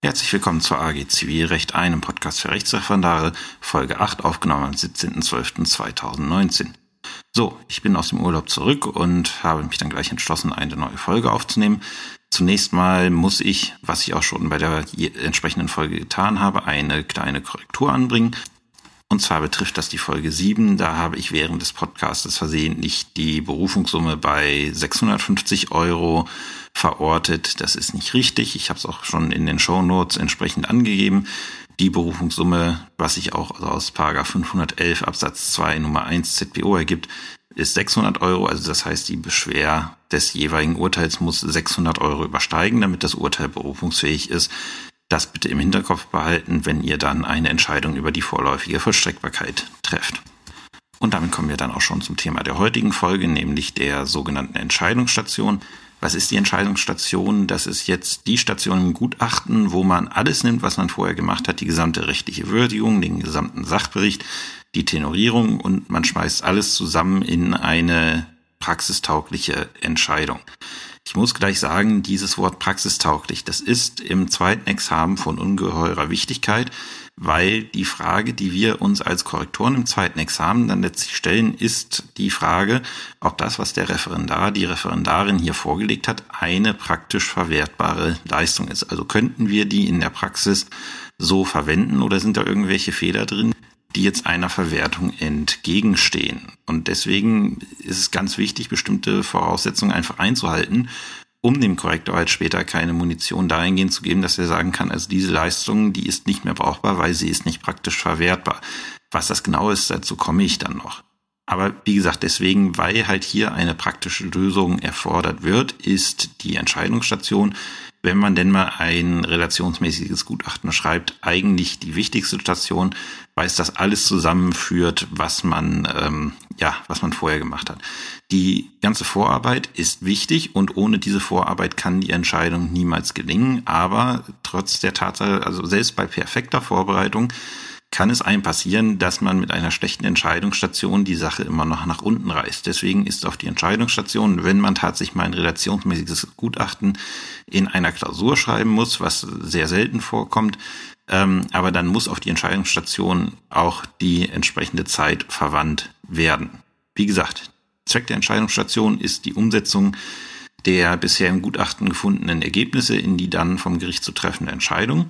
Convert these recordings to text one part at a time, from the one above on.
Herzlich willkommen zur AG Zivilrecht, einem Podcast für Rechtsreferendare, Folge 8, aufgenommen am 17.12.2019. So, ich bin aus dem Urlaub zurück und habe mich dann gleich entschlossen, eine neue Folge aufzunehmen. Zunächst mal muss ich, was ich auch schon bei der entsprechenden Folge getan habe, eine kleine Korrektur anbringen. Und zwar betrifft das die Folge 7. Da habe ich während des Podcasts versehentlich die Berufungssumme bei 650 Euro verortet. Das ist nicht richtig. Ich habe es auch schon in den Show Notes entsprechend angegeben. Die Berufungssumme, was sich auch aus Paragraph 511 Absatz 2 Nummer 1 ZPO ergibt, ist 600 Euro. Also das heißt, die Beschwer des jeweiligen Urteils muss 600 Euro übersteigen, damit das Urteil berufungsfähig ist. Das bitte im Hinterkopf behalten, wenn ihr dann eine Entscheidung über die vorläufige Vollstreckbarkeit trefft. Und damit kommen wir dann auch schon zum Thema der heutigen Folge, nämlich der sogenannten Entscheidungsstation. Was ist die Entscheidungsstation? Das ist jetzt die Station im Gutachten, wo man alles nimmt, was man vorher gemacht hat, die gesamte rechtliche Würdigung, den gesamten Sachbericht, die Tenorierung und man schmeißt alles zusammen in eine praxistaugliche Entscheidung. Ich muss gleich sagen, dieses Wort praxistauglich, das ist im zweiten Examen von ungeheurer Wichtigkeit, weil die Frage, die wir uns als Korrektoren im zweiten Examen dann letztlich stellen, ist die Frage, ob das, was der Referendar, die Referendarin hier vorgelegt hat, eine praktisch verwertbare Leistung ist. Also könnten wir die in der Praxis so verwenden oder sind da irgendwelche Fehler drin, die jetzt einer Verwertung entgegenstehen. Und deswegen ist es ganz wichtig, bestimmte Voraussetzungen einfach einzuhalten, um dem Korrektor halt später keine Munition dahingehend zu geben, dass er sagen kann, also diese Leistung, die ist nicht mehr brauchbar, weil sie ist nicht praktisch verwertbar. Was das genau ist, dazu komme ich dann noch. Aber wie gesagt, deswegen, weil halt hier eine praktische Lösung erfordert wird, ist die Entscheidungsstation wenn man denn mal ein relationsmäßiges Gutachten schreibt, eigentlich die wichtigste Station, weil es das alles zusammenführt, was man ähm, ja, was man vorher gemacht hat. Die ganze Vorarbeit ist wichtig und ohne diese Vorarbeit kann die Entscheidung niemals gelingen. Aber trotz der Tatsache, also selbst bei perfekter Vorbereitung kann es einem passieren, dass man mit einer schlechten Entscheidungsstation die Sache immer noch nach unten reißt. Deswegen ist auf die Entscheidungsstation, wenn man tatsächlich mal ein relationsmäßiges Gutachten in einer Klausur schreiben muss, was sehr selten vorkommt, ähm, aber dann muss auf die Entscheidungsstation auch die entsprechende Zeit verwandt werden. Wie gesagt, Zweck der Entscheidungsstation ist die Umsetzung der bisher im Gutachten gefundenen Ergebnisse in die dann vom Gericht zu treffende Entscheidung.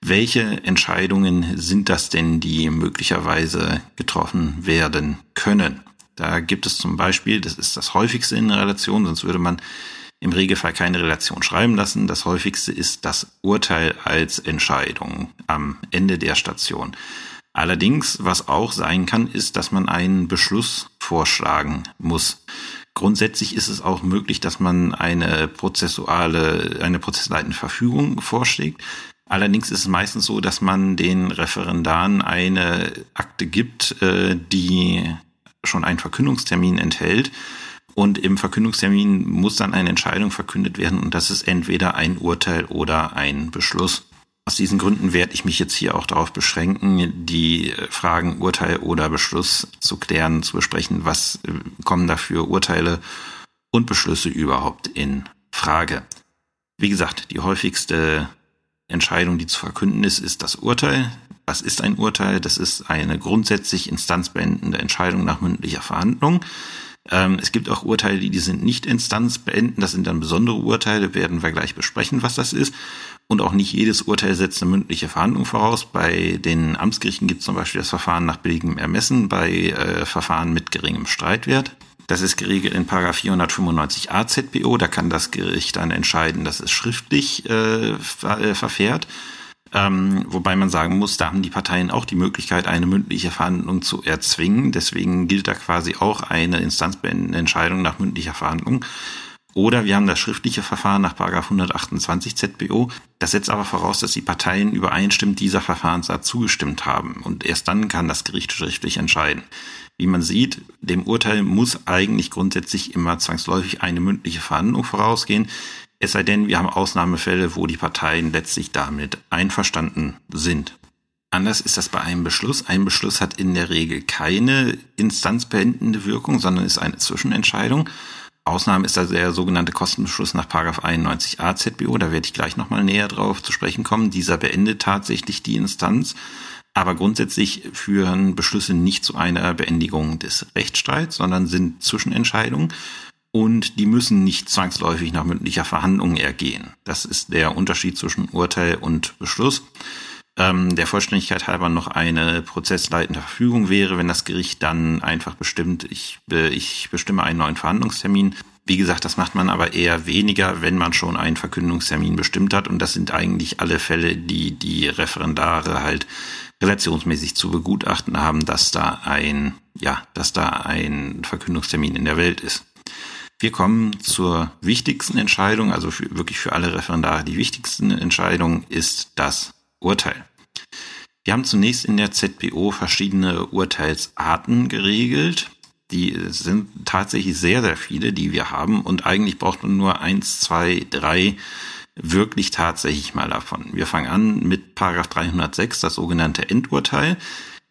Welche Entscheidungen sind das denn, die möglicherweise getroffen werden können? Da gibt es zum Beispiel, das ist das häufigste in Relation, sonst würde man im Regelfall keine Relation schreiben lassen. Das häufigste ist das Urteil als Entscheidung am Ende der Station. Allerdings, was auch sein kann, ist, dass man einen Beschluss vorschlagen muss. Grundsätzlich ist es auch möglich, dass man eine prozessuale, eine prozessleitende Verfügung vorschlägt. Allerdings ist es meistens so, dass man den Referendaren eine Akte gibt, äh, die schon einen Verkündungstermin enthält. Und im Verkündungstermin muss dann eine Entscheidung verkündet werden und das ist entweder ein Urteil oder ein Beschluss. Aus diesen Gründen werde ich mich jetzt hier auch darauf beschränken, die Fragen Urteil oder Beschluss zu klären, zu besprechen, was äh, kommen dafür Urteile und Beschlüsse überhaupt in Frage. Wie gesagt, die häufigste Entscheidung, die zu verkünden ist, ist das Urteil. Was ist ein Urteil? Das ist eine grundsätzlich instanzbeendende Entscheidung nach mündlicher Verhandlung. Ähm, es gibt auch Urteile, die, die sind nicht instanzbeenden. Das sind dann besondere Urteile, werden wir gleich besprechen, was das ist. Und auch nicht jedes Urteil setzt eine mündliche Verhandlung voraus. Bei den Amtsgerichten gibt es zum Beispiel das Verfahren nach billigem Ermessen bei äh, Verfahren mit geringem Streitwert. Das ist geregelt in 495 AZBO. Da kann das Gericht dann entscheiden, dass es schriftlich äh, äh, verfährt. Ähm, wobei man sagen muss, da haben die Parteien auch die Möglichkeit, eine mündliche Verhandlung zu erzwingen. Deswegen gilt da quasi auch eine instanzbeendende Entscheidung nach mündlicher Verhandlung. Oder wir haben das schriftliche Verfahren nach 128 ZBO. Das setzt aber voraus, dass die Parteien übereinstimmend dieser Verfahrensart zugestimmt haben. Und erst dann kann das Gericht schriftlich entscheiden. Wie man sieht, dem Urteil muss eigentlich grundsätzlich immer zwangsläufig eine mündliche Verhandlung vorausgehen. Es sei denn, wir haben Ausnahmefälle, wo die Parteien letztlich damit einverstanden sind. Anders ist das bei einem Beschluss. Ein Beschluss hat in der Regel keine instanzbeendende Wirkung, sondern ist eine Zwischenentscheidung. Ausnahme ist da der sogenannte Kostenbeschluss nach 91a ZBO. Da werde ich gleich nochmal näher drauf zu sprechen kommen. Dieser beendet tatsächlich die Instanz. Aber grundsätzlich führen Beschlüsse nicht zu einer Beendigung des Rechtsstreits, sondern sind Zwischenentscheidungen und die müssen nicht zwangsläufig nach mündlicher Verhandlung ergehen. Das ist der Unterschied zwischen Urteil und Beschluss. Ähm, der Vollständigkeit halber noch eine prozessleitende Verfügung wäre, wenn das Gericht dann einfach bestimmt, ich, ich bestimme einen neuen Verhandlungstermin. Wie gesagt, das macht man aber eher weniger, wenn man schon einen Verkündungstermin bestimmt hat. Und das sind eigentlich alle Fälle, die die Referendare halt relationsmäßig zu begutachten haben, dass da ein, ja, dass da ein Verkündungstermin in der Welt ist. Wir kommen zur wichtigsten Entscheidung, also für, wirklich für alle Referendare die wichtigste Entscheidung ist das Urteil. Wir haben zunächst in der ZBO verschiedene Urteilsarten geregelt. Die sind tatsächlich sehr, sehr viele, die wir haben. Und eigentlich braucht man nur eins, zwei, drei wirklich tatsächlich mal davon. Wir fangen an mit Paragraph 306, das sogenannte Endurteil.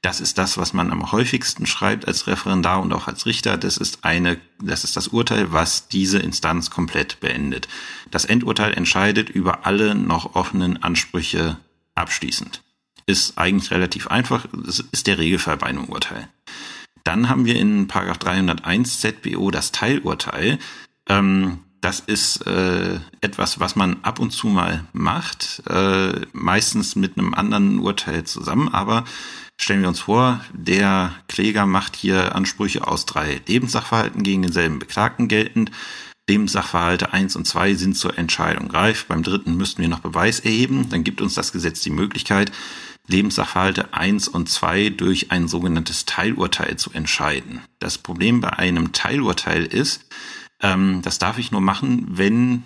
Das ist das, was man am häufigsten schreibt als Referendar und auch als Richter. Das ist eine, das ist das Urteil, was diese Instanz komplett beendet. Das Endurteil entscheidet über alle noch offenen Ansprüche abschließend. Ist eigentlich relativ einfach. Das ist der Regelfall bei einem Urteil. Dann haben wir in Paragraph 301 ZBO das Teilurteil. Ähm, das ist äh, etwas, was man ab und zu mal macht, äh, meistens mit einem anderen Urteil zusammen. Aber stellen wir uns vor, der Kläger macht hier Ansprüche aus drei Lebenssachverhalten gegen denselben Beklagten geltend. Lebenssachverhalte eins und zwei sind zur Entscheidung reif. Beim dritten müssten wir noch Beweis erheben. Dann gibt uns das Gesetz die Möglichkeit, Lebenssachverhalte eins und zwei durch ein sogenanntes Teilurteil zu entscheiden. Das Problem bei einem Teilurteil ist, ähm, das darf ich nur machen, wenn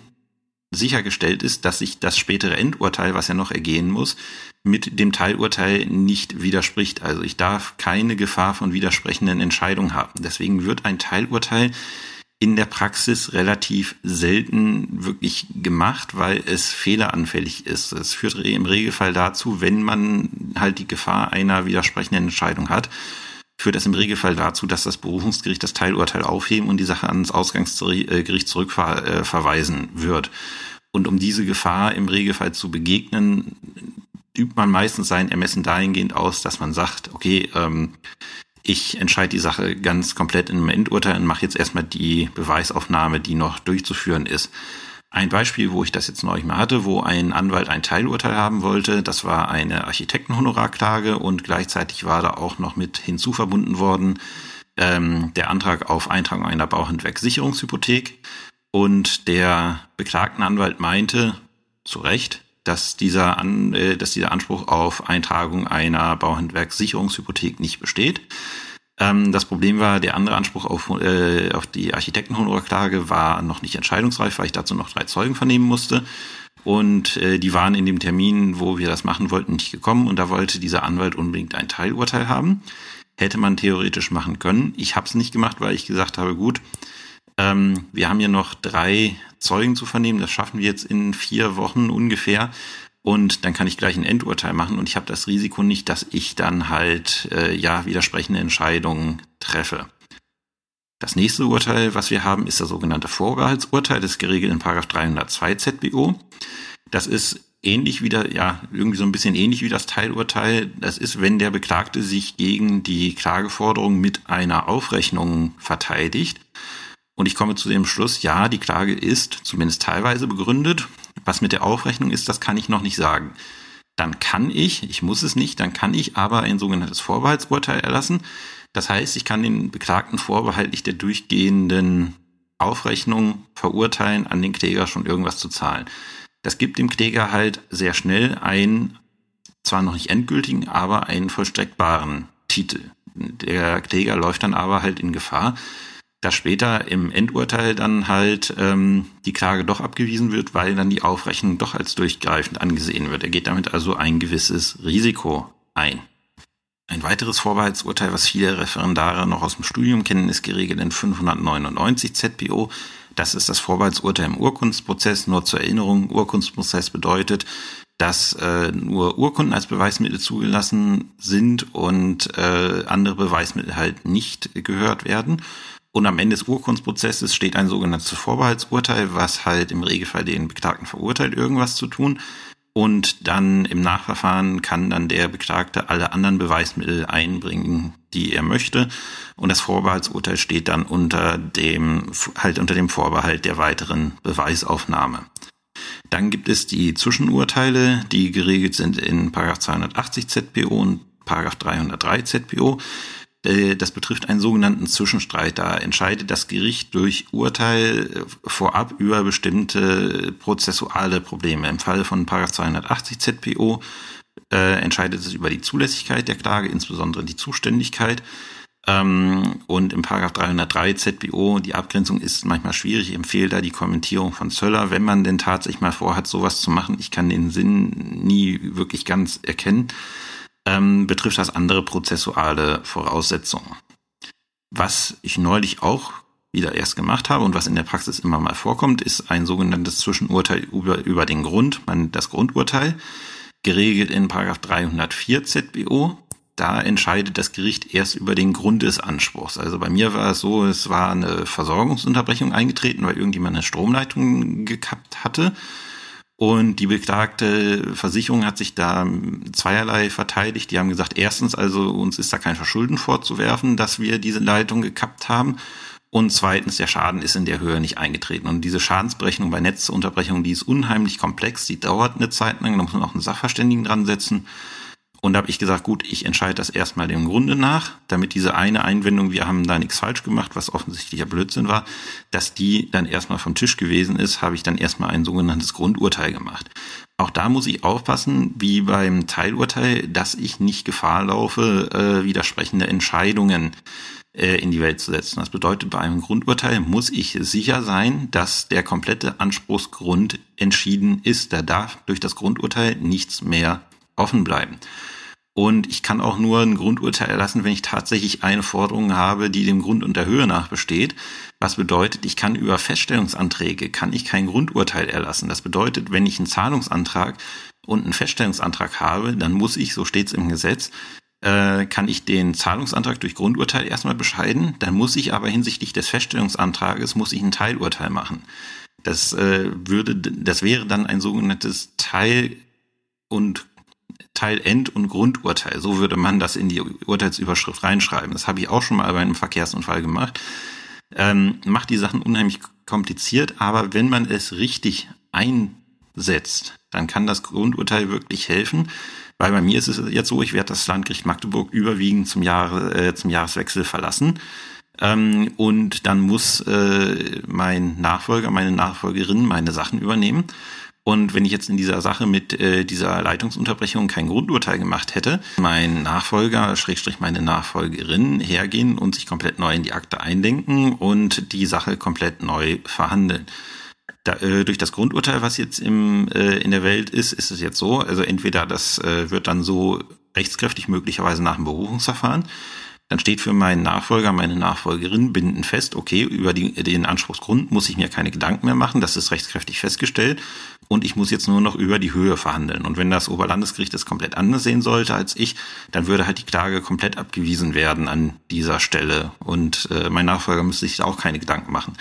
sichergestellt ist, dass sich das spätere Endurteil, was ja noch ergehen muss, mit dem Teilurteil nicht widerspricht. Also ich darf keine Gefahr von widersprechenden Entscheidungen haben. Deswegen wird ein Teilurteil in der Praxis relativ selten wirklich gemacht, weil es fehleranfällig ist. Es führt im Regelfall dazu, wenn man halt die Gefahr einer widersprechenden Entscheidung hat, führt das im Regelfall dazu, dass das Berufungsgericht das Teilurteil aufheben und die Sache ans Ausgangsgericht zurückverweisen wird. Und um diese Gefahr im Regelfall zu begegnen, übt man meistens sein Ermessen dahingehend aus, dass man sagt, okay, ähm, ich entscheide die Sache ganz komplett in einem Endurteil und mache jetzt erstmal die Beweisaufnahme, die noch durchzuführen ist. Ein Beispiel, wo ich das jetzt neulich mal hatte, wo ein Anwalt ein Teilurteil haben wollte, das war eine Architektenhonorarklage und gleichzeitig war da auch noch mit hinzuverbunden worden ähm, der Antrag auf Eintragung einer Bauhandwerkssicherungshypothek. Und der beklagten Anwalt meinte, zu Recht, dass dieser, An, äh, dass dieser Anspruch auf Eintragung einer Bauhandwerkssicherungshypothek nicht besteht. Ähm, das Problem war, der andere Anspruch auf, äh, auf die Architektenhonorarklage war noch nicht entscheidungsreif, weil ich dazu noch drei Zeugen vernehmen musste. Und äh, die waren in dem Termin, wo wir das machen wollten, nicht gekommen. Und da wollte dieser Anwalt unbedingt ein Teilurteil haben. Hätte man theoretisch machen können. Ich habe es nicht gemacht, weil ich gesagt habe, gut, ähm, wir haben hier noch drei Zeugen zu vernehmen. Das schaffen wir jetzt in vier Wochen ungefähr. Und dann kann ich gleich ein Endurteil machen und ich habe das Risiko nicht, dass ich dann halt äh, ja widersprechende Entscheidungen treffe. Das nächste Urteil, was wir haben, ist das sogenannte Vorbehaltsurteil, das ist geregelt in 302 ZBO. Das ist ähnlich wie der, ja, irgendwie so ein bisschen ähnlich wie das Teilurteil. Das ist, wenn der Beklagte sich gegen die Klageforderung mit einer Aufrechnung verteidigt. Und ich komme zu dem Schluss, ja, die Klage ist zumindest teilweise begründet. Was mit der Aufrechnung ist, das kann ich noch nicht sagen. Dann kann ich, ich muss es nicht, dann kann ich aber ein sogenanntes Vorbehaltsurteil erlassen. Das heißt, ich kann den Beklagten vorbehaltlich der durchgehenden Aufrechnung verurteilen, an den Kläger schon irgendwas zu zahlen. Das gibt dem Kläger halt sehr schnell einen, zwar noch nicht endgültigen, aber einen vollstreckbaren Titel. Der Kläger läuft dann aber halt in Gefahr, dass später im Endurteil dann halt ähm, die Klage doch abgewiesen wird, weil dann die Aufrechnung doch als durchgreifend angesehen wird. Er geht damit also ein gewisses Risiko ein. Ein weiteres Vorbehaltsurteil, was viele Referendare noch aus dem Studium kennen, ist geregelt in 599 ZPO. Das ist das Vorbehaltsurteil im Urkundsprozess. Nur zur Erinnerung, Urkundsprozess bedeutet, dass äh, nur Urkunden als Beweismittel zugelassen sind und äh, andere Beweismittel halt nicht gehört werden. Und am Ende des Urkundsprozesses steht ein sogenanntes Vorbehaltsurteil, was halt im Regelfall den Beklagten verurteilt, irgendwas zu tun. Und dann im Nachverfahren kann dann der Beklagte alle anderen Beweismittel einbringen, die er möchte. Und das Vorbehaltsurteil steht dann unter dem, halt unter dem Vorbehalt der weiteren Beweisaufnahme. Dann gibt es die Zwischenurteile, die geregelt sind in 280 ZPO und 303 ZPO. Äh, das betrifft einen sogenannten Zwischenstreit. Da entscheidet das Gericht durch Urteil äh, vorab über bestimmte prozessuale Probleme. Im Fall von 280 ZPO äh, entscheidet es über die Zulässigkeit der Klage, insbesondere die Zuständigkeit. Ähm, und im Paragraph 303 ZBO, die Abgrenzung ist manchmal schwierig. Ich empfehle da die Kommentierung von Zöller, wenn man denn tatsächlich mal vorhat, sowas zu machen. Ich kann den Sinn nie wirklich ganz erkennen ähm, betrifft das andere prozessuale Voraussetzungen. Was ich neulich auch wieder erst gemacht habe und was in der Praxis immer mal vorkommt, ist ein sogenanntes Zwischenurteil über, über den Grund, man, das Grundurteil, geregelt in 304 ZBO. Da entscheidet das Gericht erst über den Grund des Anspruchs. Also bei mir war es so, es war eine Versorgungsunterbrechung eingetreten, weil irgendjemand eine Stromleitung gekappt hatte. Und die beklagte Versicherung hat sich da zweierlei verteidigt. Die haben gesagt, erstens, also uns ist da kein Verschulden vorzuwerfen, dass wir diese Leitung gekappt haben. Und zweitens, der Schaden ist in der Höhe nicht eingetreten. Und diese Schadensberechnung bei Netzunterbrechung, die ist unheimlich komplex, die dauert eine Zeit lang, da muss man auch einen Sachverständigen dran setzen. Und habe ich gesagt, gut, ich entscheide das erstmal dem Grunde nach, damit diese eine Einwendung, wir haben da nichts falsch gemacht, was offensichtlicher Blödsinn war, dass die dann erstmal vom Tisch gewesen ist, habe ich dann erstmal ein sogenanntes Grundurteil gemacht. Auch da muss ich aufpassen, wie beim Teilurteil, dass ich nicht Gefahr laufe, äh, widersprechende Entscheidungen äh, in die Welt zu setzen. Das bedeutet, bei einem Grundurteil muss ich sicher sein, dass der komplette Anspruchsgrund entschieden ist. Da darf durch das Grundurteil nichts mehr offen bleiben. Und ich kann auch nur ein Grundurteil erlassen, wenn ich tatsächlich eine Forderung habe, die dem Grund und der Höhe nach besteht. Was bedeutet, ich kann über Feststellungsanträge, kann ich kein Grundurteil erlassen. Das bedeutet, wenn ich einen Zahlungsantrag und einen Feststellungsantrag habe, dann muss ich, so steht es im Gesetz, äh, kann ich den Zahlungsantrag durch Grundurteil erstmal bescheiden. Dann muss ich aber hinsichtlich des Feststellungsantrages, muss ich ein Teilurteil machen. Das äh, würde, das wäre dann ein sogenanntes Teil- und Teil End- und Grundurteil. So würde man das in die Urteilsüberschrift reinschreiben. Das habe ich auch schon mal bei einem Verkehrsunfall gemacht. Ähm, macht die Sachen unheimlich kompliziert, aber wenn man es richtig einsetzt, dann kann das Grundurteil wirklich helfen. Weil bei mir ist es jetzt so, ich werde das Landgericht Magdeburg überwiegend zum, Jahre, äh, zum Jahreswechsel verlassen. Ähm, und dann muss äh, mein Nachfolger, meine Nachfolgerin meine Sachen übernehmen. Und wenn ich jetzt in dieser Sache mit äh, dieser Leitungsunterbrechung kein Grundurteil gemacht hätte, mein Nachfolger, Schrägstrich meine Nachfolgerin, hergehen und sich komplett neu in die Akte eindenken und die Sache komplett neu verhandeln. Da, äh, durch das Grundurteil, was jetzt im, äh, in der Welt ist, ist es jetzt so, also entweder das äh, wird dann so rechtskräftig möglicherweise nach dem Berufungsverfahren, dann steht für meinen Nachfolger, meine Nachfolgerin bindend fest, okay, über die, den Anspruchsgrund muss ich mir keine Gedanken mehr machen, das ist rechtskräftig festgestellt und ich muss jetzt nur noch über die Höhe verhandeln. Und wenn das Oberlandesgericht es komplett anders sehen sollte als ich, dann würde halt die Klage komplett abgewiesen werden an dieser Stelle und äh, mein Nachfolger müsste sich auch keine Gedanken machen.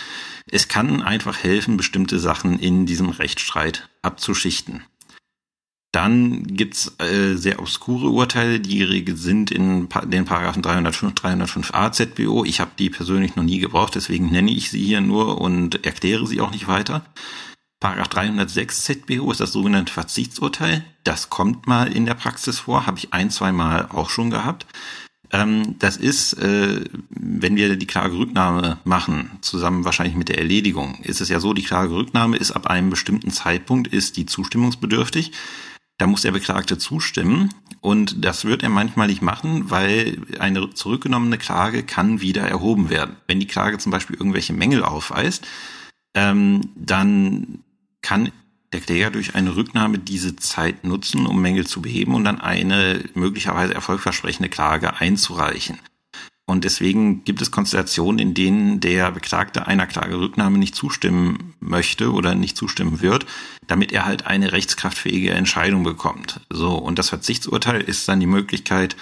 Es kann einfach helfen, bestimmte Sachen in diesem Rechtsstreit abzuschichten. Dann gibt's äh, sehr obskure Urteile, die geregelt sind in den Paragraphen 305, 305a ZBO. Ich habe die persönlich noch nie gebraucht, deswegen nenne ich sie hier nur und erkläre sie auch nicht weiter. Paragraph 306 ZBO ist das sogenannte Verzichtsurteil. Das kommt mal in der Praxis vor, habe ich ein, zwei Mal auch schon gehabt. Ähm, das ist, äh, wenn wir die Klagerücknahme machen, zusammen wahrscheinlich mit der Erledigung, ist es ja so, die Klagerücknahme ist ab einem bestimmten Zeitpunkt, ist die zustimmungsbedürftig. Da muss der Beklagte zustimmen und das wird er manchmal nicht machen, weil eine zurückgenommene Klage kann wieder erhoben werden. Wenn die Klage zum Beispiel irgendwelche Mängel aufweist, ähm, dann kann der Kläger durch eine Rücknahme diese Zeit nutzen, um Mängel zu beheben und dann eine möglicherweise erfolgversprechende Klage einzureichen. Und deswegen gibt es Konstellationen, in denen der Beklagte einer Klagerücknahme nicht zustimmen möchte oder nicht zustimmen wird, damit er halt eine rechtskraftfähige Entscheidung bekommt. So. Und das Verzichtsurteil ist dann die Möglichkeit,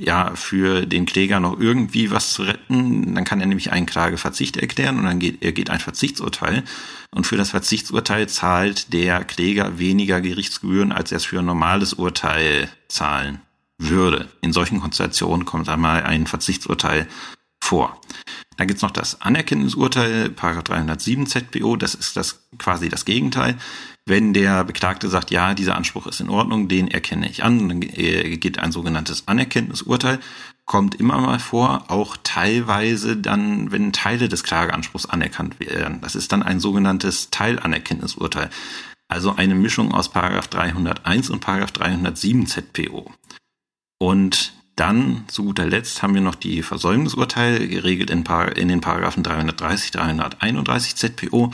ja, für den Kläger noch irgendwie was zu retten, dann kann er nämlich einen Klageverzicht erklären und dann geht, er geht ein Verzichtsurteil. Und für das Verzichtsurteil zahlt der Kläger weniger Gerichtsgebühren, als er es für ein normales Urteil zahlen würde. In solchen Konstellationen kommt einmal ein Verzichtsurteil vor. Da gibt's noch das Anerkennungsurteil, Paragraph 307 ZPO, das ist das quasi das Gegenteil. Wenn der Beklagte sagt, ja, dieser Anspruch ist in Ordnung, den erkenne ich an, dann geht ein sogenanntes Anerkenntnisurteil, kommt immer mal vor, auch teilweise dann, wenn Teile des Klageanspruchs anerkannt werden. Das ist dann ein sogenanntes Teilanerkenntnisurteil. Also eine Mischung aus Paragraph 301 und Paragraph 307 ZPO. Und dann, zu guter Letzt, haben wir noch die Versäumnisurteile, geregelt in, in den Paragraphen 330, 331 ZPO.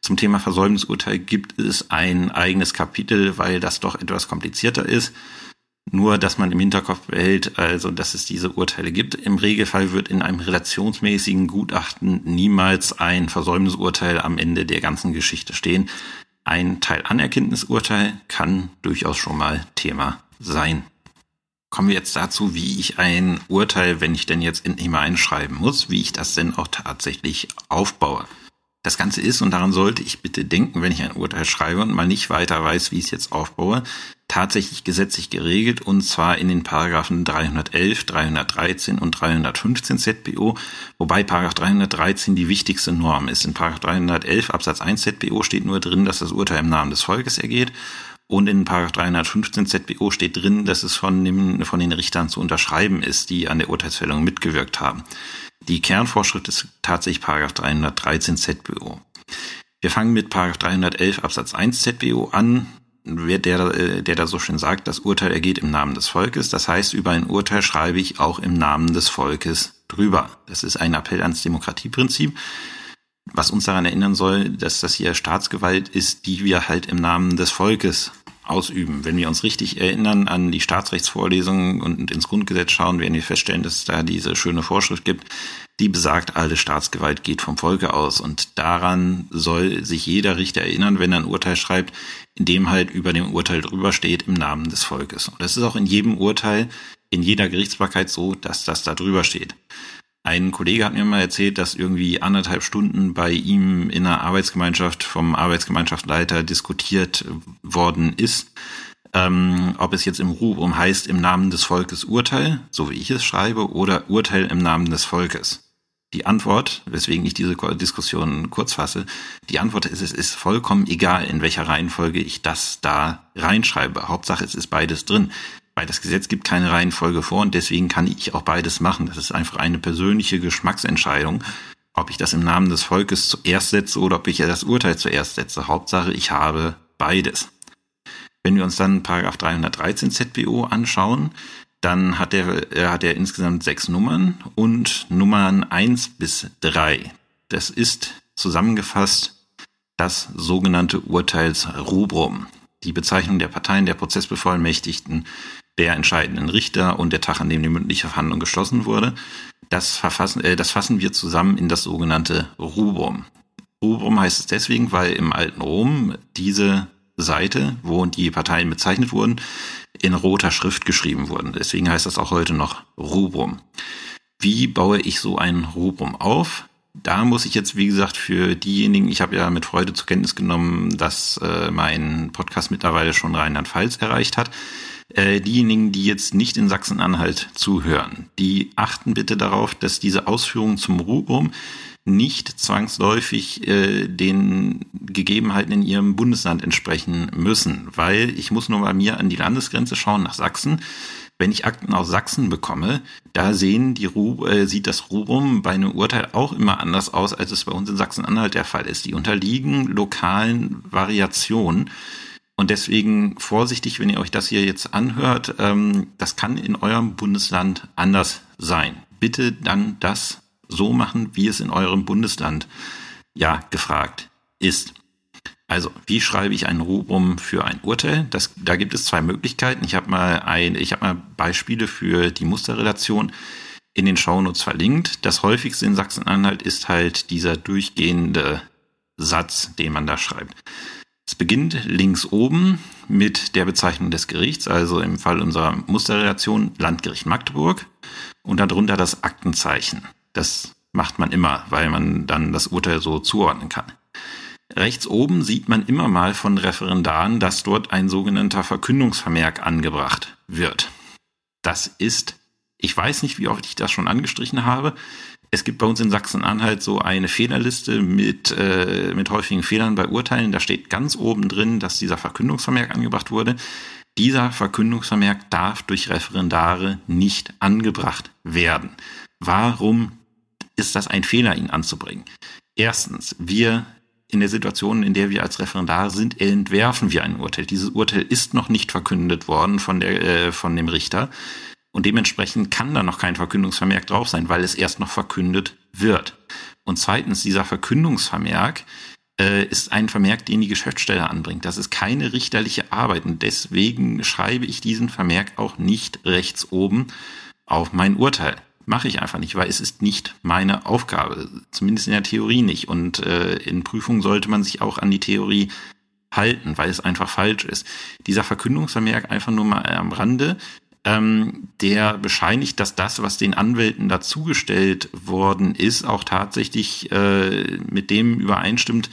Zum Thema Versäumnisurteil gibt es ein eigenes Kapitel, weil das doch etwas komplizierter ist. Nur, dass man im Hinterkopf behält, also dass es diese Urteile gibt. Im Regelfall wird in einem relationsmäßigen Gutachten niemals ein Versäumnisurteil am Ende der ganzen Geschichte stehen. Ein Teilanerkenntnisurteil kann durchaus schon mal Thema sein. Kommen wir jetzt dazu, wie ich ein Urteil, wenn ich denn jetzt endlich mal einschreiben muss, wie ich das denn auch tatsächlich aufbaue. Das Ganze ist, und daran sollte ich bitte denken, wenn ich ein Urteil schreibe und mal nicht weiter weiß, wie ich es jetzt aufbaue, tatsächlich gesetzlich geregelt, und zwar in den Paragraphen 311, 313 und 315 ZBO, wobei Paragraph 313 die wichtigste Norm ist. In Paragraph 311 Absatz 1 ZBO steht nur drin, dass das Urteil im Namen des Volkes ergeht und in 315 ZBO steht drin, dass es von, dem, von den Richtern zu unterschreiben ist, die an der Urteilsfällung mitgewirkt haben. Die Kernvorschrift ist tatsächlich 313 ZBO. Wir fangen mit 311 Absatz 1 ZBO an, der, der da so schön sagt, das Urteil ergeht im Namen des Volkes. Das heißt, über ein Urteil schreibe ich auch im Namen des Volkes drüber. Das ist ein Appell ans Demokratieprinzip was uns daran erinnern soll, dass das hier Staatsgewalt ist, die wir halt im Namen des Volkes ausüben. Wenn wir uns richtig erinnern an die Staatsrechtsvorlesungen und ins Grundgesetz schauen, werden wir feststellen, dass es da diese schöne Vorschrift gibt, die besagt, alle Staatsgewalt geht vom Volke aus. Und daran soll sich jeder Richter erinnern, wenn er ein Urteil schreibt, in dem halt über dem Urteil drüber steht im Namen des Volkes. Und das ist auch in jedem Urteil, in jeder Gerichtsbarkeit so, dass das da drüber steht. Ein Kollege hat mir mal erzählt, dass irgendwie anderthalb Stunden bei ihm in einer Arbeitsgemeinschaft vom Arbeitsgemeinschaftsleiter diskutiert worden ist, ähm, ob es jetzt im Rubrum heißt im Namen des Volkes Urteil, so wie ich es schreibe, oder Urteil im Namen des Volkes. Die Antwort, weswegen ich diese Diskussion kurz fasse, die Antwort ist, es ist vollkommen egal, in welcher Reihenfolge ich das da reinschreibe. Hauptsache, es ist beides drin weil das Gesetz gibt keine Reihenfolge vor und deswegen kann ich auch beides machen. Das ist einfach eine persönliche Geschmacksentscheidung, ob ich das im Namen des Volkes zuerst setze oder ob ich das Urteil zuerst setze. Hauptsache, ich habe beides. Wenn wir uns dann Paragraph 313 ZBO anschauen, dann hat er, er hat er insgesamt sechs Nummern und Nummern eins bis drei. Das ist zusammengefasst das sogenannte Urteilsrubrum. Die Bezeichnung der Parteien, der Prozessbevollmächtigten, der entscheidenden Richter und der Tag, an dem die mündliche Verhandlung geschlossen wurde. Das, verfassen, äh, das fassen wir zusammen in das sogenannte Rubrum. Rubrum heißt es deswegen, weil im alten Rom diese Seite, wo die Parteien bezeichnet wurden, in roter Schrift geschrieben wurden. Deswegen heißt das auch heute noch Rubrum. Wie baue ich so ein Rubrum auf? Da muss ich jetzt, wie gesagt, für diejenigen, ich habe ja mit Freude zur Kenntnis genommen, dass äh, mein Podcast mittlerweile schon Rheinland-Pfalz erreicht hat. Äh, diejenigen, die jetzt nicht in Sachsen-Anhalt zuhören, die achten bitte darauf, dass diese Ausführungen zum Rubrum nicht zwangsläufig äh, den Gegebenheiten in ihrem Bundesland entsprechen müssen, weil ich muss nur bei mir an die Landesgrenze schauen nach Sachsen. Wenn ich Akten aus Sachsen bekomme, da sehen die Ru äh, sieht das Rubrum bei einem Urteil auch immer anders aus, als es bei uns in Sachsen-Anhalt der Fall ist. Die unterliegen lokalen Variationen. Und deswegen vorsichtig, wenn ihr euch das hier jetzt anhört, ähm, das kann in eurem Bundesland anders sein. Bitte dann das so machen, wie es in eurem Bundesland ja gefragt ist. Also, wie schreibe ich ein Rubrum für ein Urteil? Das, da gibt es zwei Möglichkeiten. Ich habe mal habe mal Beispiele für die Musterrelation in den Shownotes verlinkt. Das häufigste in Sachsen-Anhalt ist halt dieser durchgehende Satz, den man da schreibt. Es beginnt links oben mit der Bezeichnung des Gerichts, also im Fall unserer Musterrelation Landgericht Magdeburg und darunter das Aktenzeichen. Das macht man immer, weil man dann das Urteil so zuordnen kann. Rechts oben sieht man immer mal von Referendaren, dass dort ein sogenannter Verkündungsvermerk angebracht wird. Das ist, ich weiß nicht, wie oft ich das schon angestrichen habe. Es gibt bei uns in Sachsen-Anhalt so eine Fehlerliste mit, äh, mit häufigen Fehlern bei Urteilen. Da steht ganz oben drin, dass dieser Verkündungsvermerk angebracht wurde. Dieser Verkündungsvermerk darf durch Referendare nicht angebracht werden. Warum ist das ein Fehler, ihn anzubringen? Erstens, wir in der Situation, in der wir als Referendar sind, entwerfen wir ein Urteil. Dieses Urteil ist noch nicht verkündet worden von, der, äh, von dem Richter. Und dementsprechend kann da noch kein Verkündungsvermerk drauf sein, weil es erst noch verkündet wird. Und zweitens, dieser Verkündungsvermerk äh, ist ein Vermerk, den die Geschäftsstelle anbringt. Das ist keine richterliche Arbeit. Und deswegen schreibe ich diesen Vermerk auch nicht rechts oben auf mein Urteil mache ich einfach nicht, weil es ist nicht meine Aufgabe, zumindest in der Theorie nicht. Und äh, in Prüfungen sollte man sich auch an die Theorie halten, weil es einfach falsch ist. Dieser Verkündungsvermerk einfach nur mal am Rande, ähm, der bescheinigt, dass das, was den Anwälten dazugestellt worden ist, auch tatsächlich äh, mit dem übereinstimmt,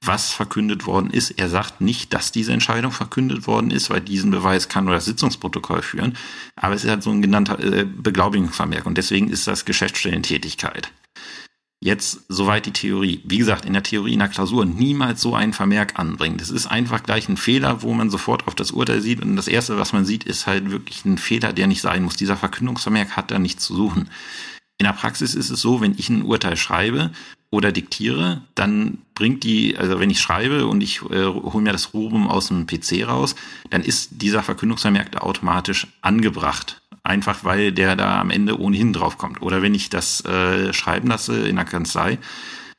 was verkündet worden ist. Er sagt nicht, dass diese Entscheidung verkündet worden ist, weil diesen Beweis kann nur das Sitzungsprotokoll führen. Aber es ist halt so ein genannter äh, Beglaubigungsvermerk und deswegen ist das Geschäftsstellentätigkeit. Jetzt soweit die Theorie. Wie gesagt, in der Theorie in der Klausur niemals so einen Vermerk anbringen. Das ist einfach gleich ein Fehler, wo man sofort auf das Urteil sieht und das erste, was man sieht, ist halt wirklich ein Fehler, der nicht sein muss. Dieser Verkündungsvermerk hat da nichts zu suchen. In der Praxis ist es so, wenn ich ein Urteil schreibe oder diktiere, dann bringt die, also wenn ich schreibe und ich äh, hole mir das Rubrum aus dem PC raus, dann ist dieser Verkündungsvermerk da automatisch angebracht. Einfach weil der da am Ende ohnehin draufkommt. Oder wenn ich das äh, schreiben lasse in der Kanzlei,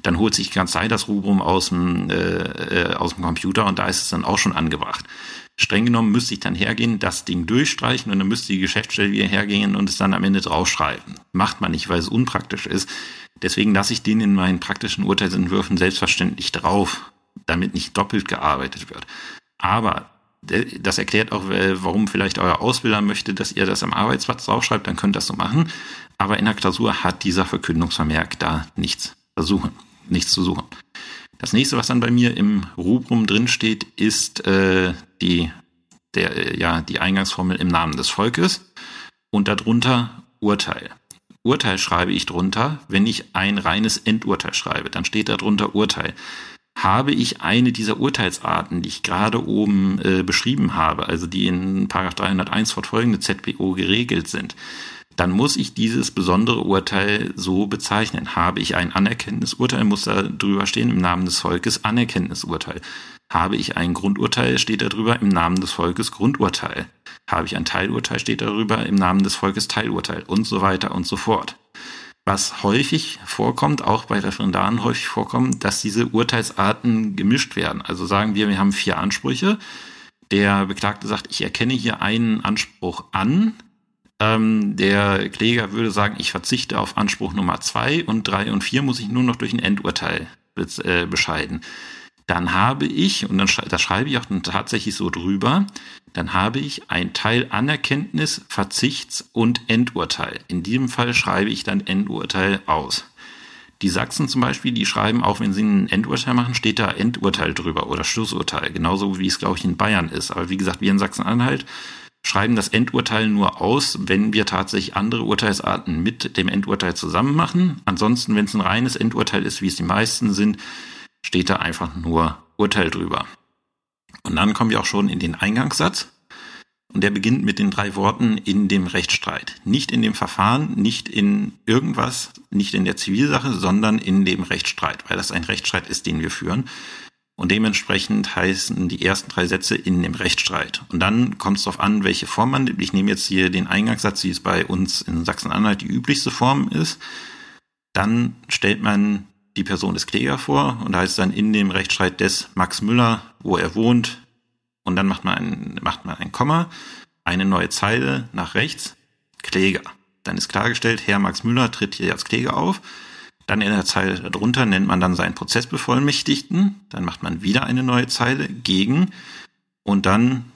dann holt sich die Kanzlei das Rubrum aus dem, äh, äh, aus dem Computer und da ist es dann auch schon angebracht. Streng genommen müsste ich dann hergehen, das Ding durchstreichen und dann müsste die Geschäftsstelle wieder hergehen und es dann am Ende draufschreiben. Macht man nicht, weil es unpraktisch ist. Deswegen lasse ich den in meinen praktischen Urteilsentwürfen selbstverständlich drauf, damit nicht doppelt gearbeitet wird. Aber das erklärt auch, warum vielleicht euer Ausbilder möchte, dass ihr das am Arbeitsplatz draufschreibt, dann könnt ihr das so machen. Aber in der Klausur hat dieser Verkündungsvermerk da nichts versuchen, nichts zu suchen. Das nächste, was dann bei mir im Rubrum drin steht, ist äh, die, der, äh, ja, die Eingangsformel im Namen des Volkes und darunter Urteil. Urteil schreibe ich drunter, wenn ich ein reines Endurteil schreibe, dann steht darunter Urteil. Habe ich eine dieser Urteilsarten, die ich gerade oben äh, beschrieben habe, also die in 301 fortfolgende ZBO geregelt sind, dann muss ich dieses besondere Urteil so bezeichnen. Habe ich ein Anerkenntnisurteil, muss da drüber stehen im Namen des Volkes Anerkenntnisurteil. Habe ich ein Grundurteil, steht darüber im Namen des Volkes Grundurteil. Habe ich ein Teilurteil, steht darüber im Namen des Volkes Teilurteil und so weiter und so fort. Was häufig vorkommt, auch bei Referendaren häufig vorkommt, dass diese Urteilsarten gemischt werden. Also sagen wir, wir haben vier Ansprüche. Der Beklagte sagt, ich erkenne hier einen Anspruch an, ähm, der Kläger würde sagen, ich verzichte auf Anspruch Nummer zwei und drei und vier muss ich nur noch durch ein Endurteil äh, bescheiden. Dann habe ich, und dann das schreibe ich auch dann tatsächlich so drüber, dann habe ich ein Teil Anerkenntnis, Verzichts- und Endurteil. In diesem Fall schreibe ich dann Endurteil aus. Die Sachsen zum Beispiel, die schreiben, auch wenn sie ein Endurteil machen, steht da Endurteil drüber oder Schlussurteil. Genauso wie es, glaube ich, in Bayern ist. Aber wie gesagt, wir in Sachsen-Anhalt schreiben das Endurteil nur aus, wenn wir tatsächlich andere Urteilsarten mit dem Endurteil zusammen machen. Ansonsten, wenn es ein reines Endurteil ist, wie es die meisten sind, steht da einfach nur Urteil drüber. Und dann kommen wir auch schon in den Eingangssatz. Und der beginnt mit den drei Worten in dem Rechtsstreit. Nicht in dem Verfahren, nicht in irgendwas, nicht in der Zivilsache, sondern in dem Rechtsstreit, weil das ein Rechtsstreit ist, den wir führen. Und dementsprechend heißen die ersten drei Sätze in dem Rechtsstreit. Und dann kommt es darauf an, welche Form man nimmt. Ich nehme jetzt hier den Eingangssatz, wie es bei uns in Sachsen-Anhalt die üblichste Form ist. Dann stellt man die Person des Klägers vor und da heißt dann in dem Rechtsstreit des Max Müller, wo er wohnt. Und dann macht man ein, macht man ein Komma, eine neue Zeile nach rechts, Kläger. Dann ist klargestellt, Herr Max Müller tritt hier als Kläger auf. Dann in der Zeile darunter nennt man dann seinen Prozessbevollmächtigten. Dann macht man wieder eine neue Zeile gegen. Und dann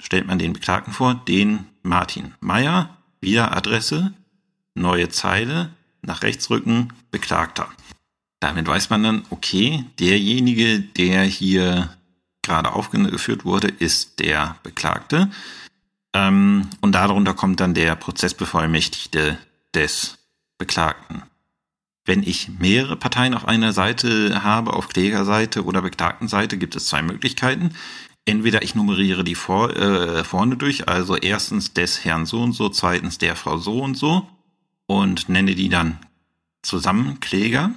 stellt man den Beklagten vor, den Martin Meyer, wieder Adresse, neue Zeile, nach rechts rücken, Beklagter. Damit weiß man dann, okay, derjenige, der hier gerade aufgeführt wurde, ist der Beklagte. Ähm, und darunter kommt dann der Prozessbevollmächtigte des Beklagten. Wenn ich mehrere Parteien auf einer Seite habe, auf Klägerseite oder Beklagtenseite, gibt es zwei Möglichkeiten. Entweder ich nummeriere die vor, äh, vorne durch, also erstens des Herrn so und so, zweitens der Frau so und so und nenne die dann zusammen Kläger.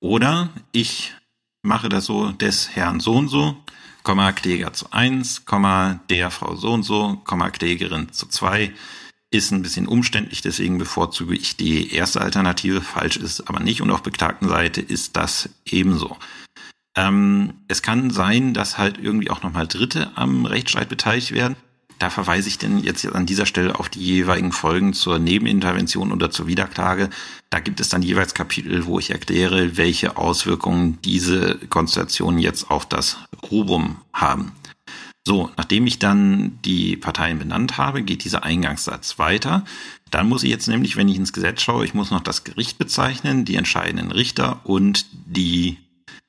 Oder ich mache das so des Herrn so und so, Komma Kläger zu eins, Komma der Frau so und so, Komma Klägerin zu zwei ist ein bisschen umständlich, deswegen bevorzuge ich die erste Alternative. Falsch ist aber nicht und auf Beklagtenseite ist das ebenso. Ähm, es kann sein, dass halt irgendwie auch nochmal Dritte am Rechtsstreit beteiligt werden. Da verweise ich denn jetzt an dieser Stelle auf die jeweiligen Folgen zur Nebenintervention oder zur Wiederklage. Da gibt es dann jeweils Kapitel, wo ich erkläre, welche Auswirkungen diese Konstellationen jetzt auf das Rubum haben. So, nachdem ich dann die Parteien benannt habe, geht dieser Eingangssatz weiter. Dann muss ich jetzt nämlich, wenn ich ins Gesetz schaue, ich muss noch das Gericht bezeichnen, die entscheidenden Richter und die,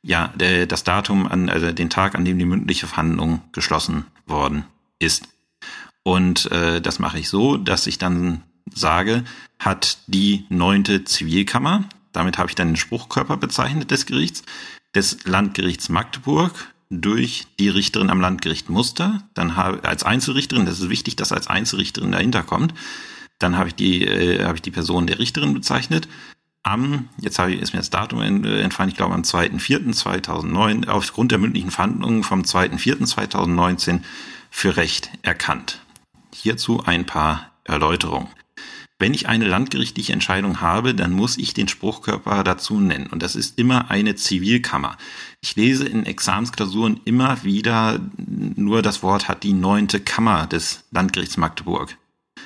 ja, das Datum an, also den Tag, an dem die mündliche Verhandlung geschlossen worden ist. Und äh, das mache ich so, dass ich dann sage, hat die neunte Zivilkammer, damit habe ich dann den Spruchkörper bezeichnet des Gerichts, des Landgerichts Magdeburg durch die Richterin am Landgericht Muster, dann habe als Einzelrichterin, das ist wichtig, dass als Einzelrichterin dahinter kommt, dann habe ich die äh, habe ich die Person der Richterin bezeichnet. Am, jetzt habe ich, ist mir das Datum äh, entfallen, ich glaube am 2.4.2009, aufgrund der mündlichen Verhandlungen vom 2.4.2019 für Recht erkannt. Hierzu ein paar Erläuterungen. Wenn ich eine landgerichtliche Entscheidung habe, dann muss ich den Spruchkörper dazu nennen. Und das ist immer eine Zivilkammer. Ich lese in Examensklausuren immer wieder nur das Wort hat die neunte Kammer des Landgerichts Magdeburg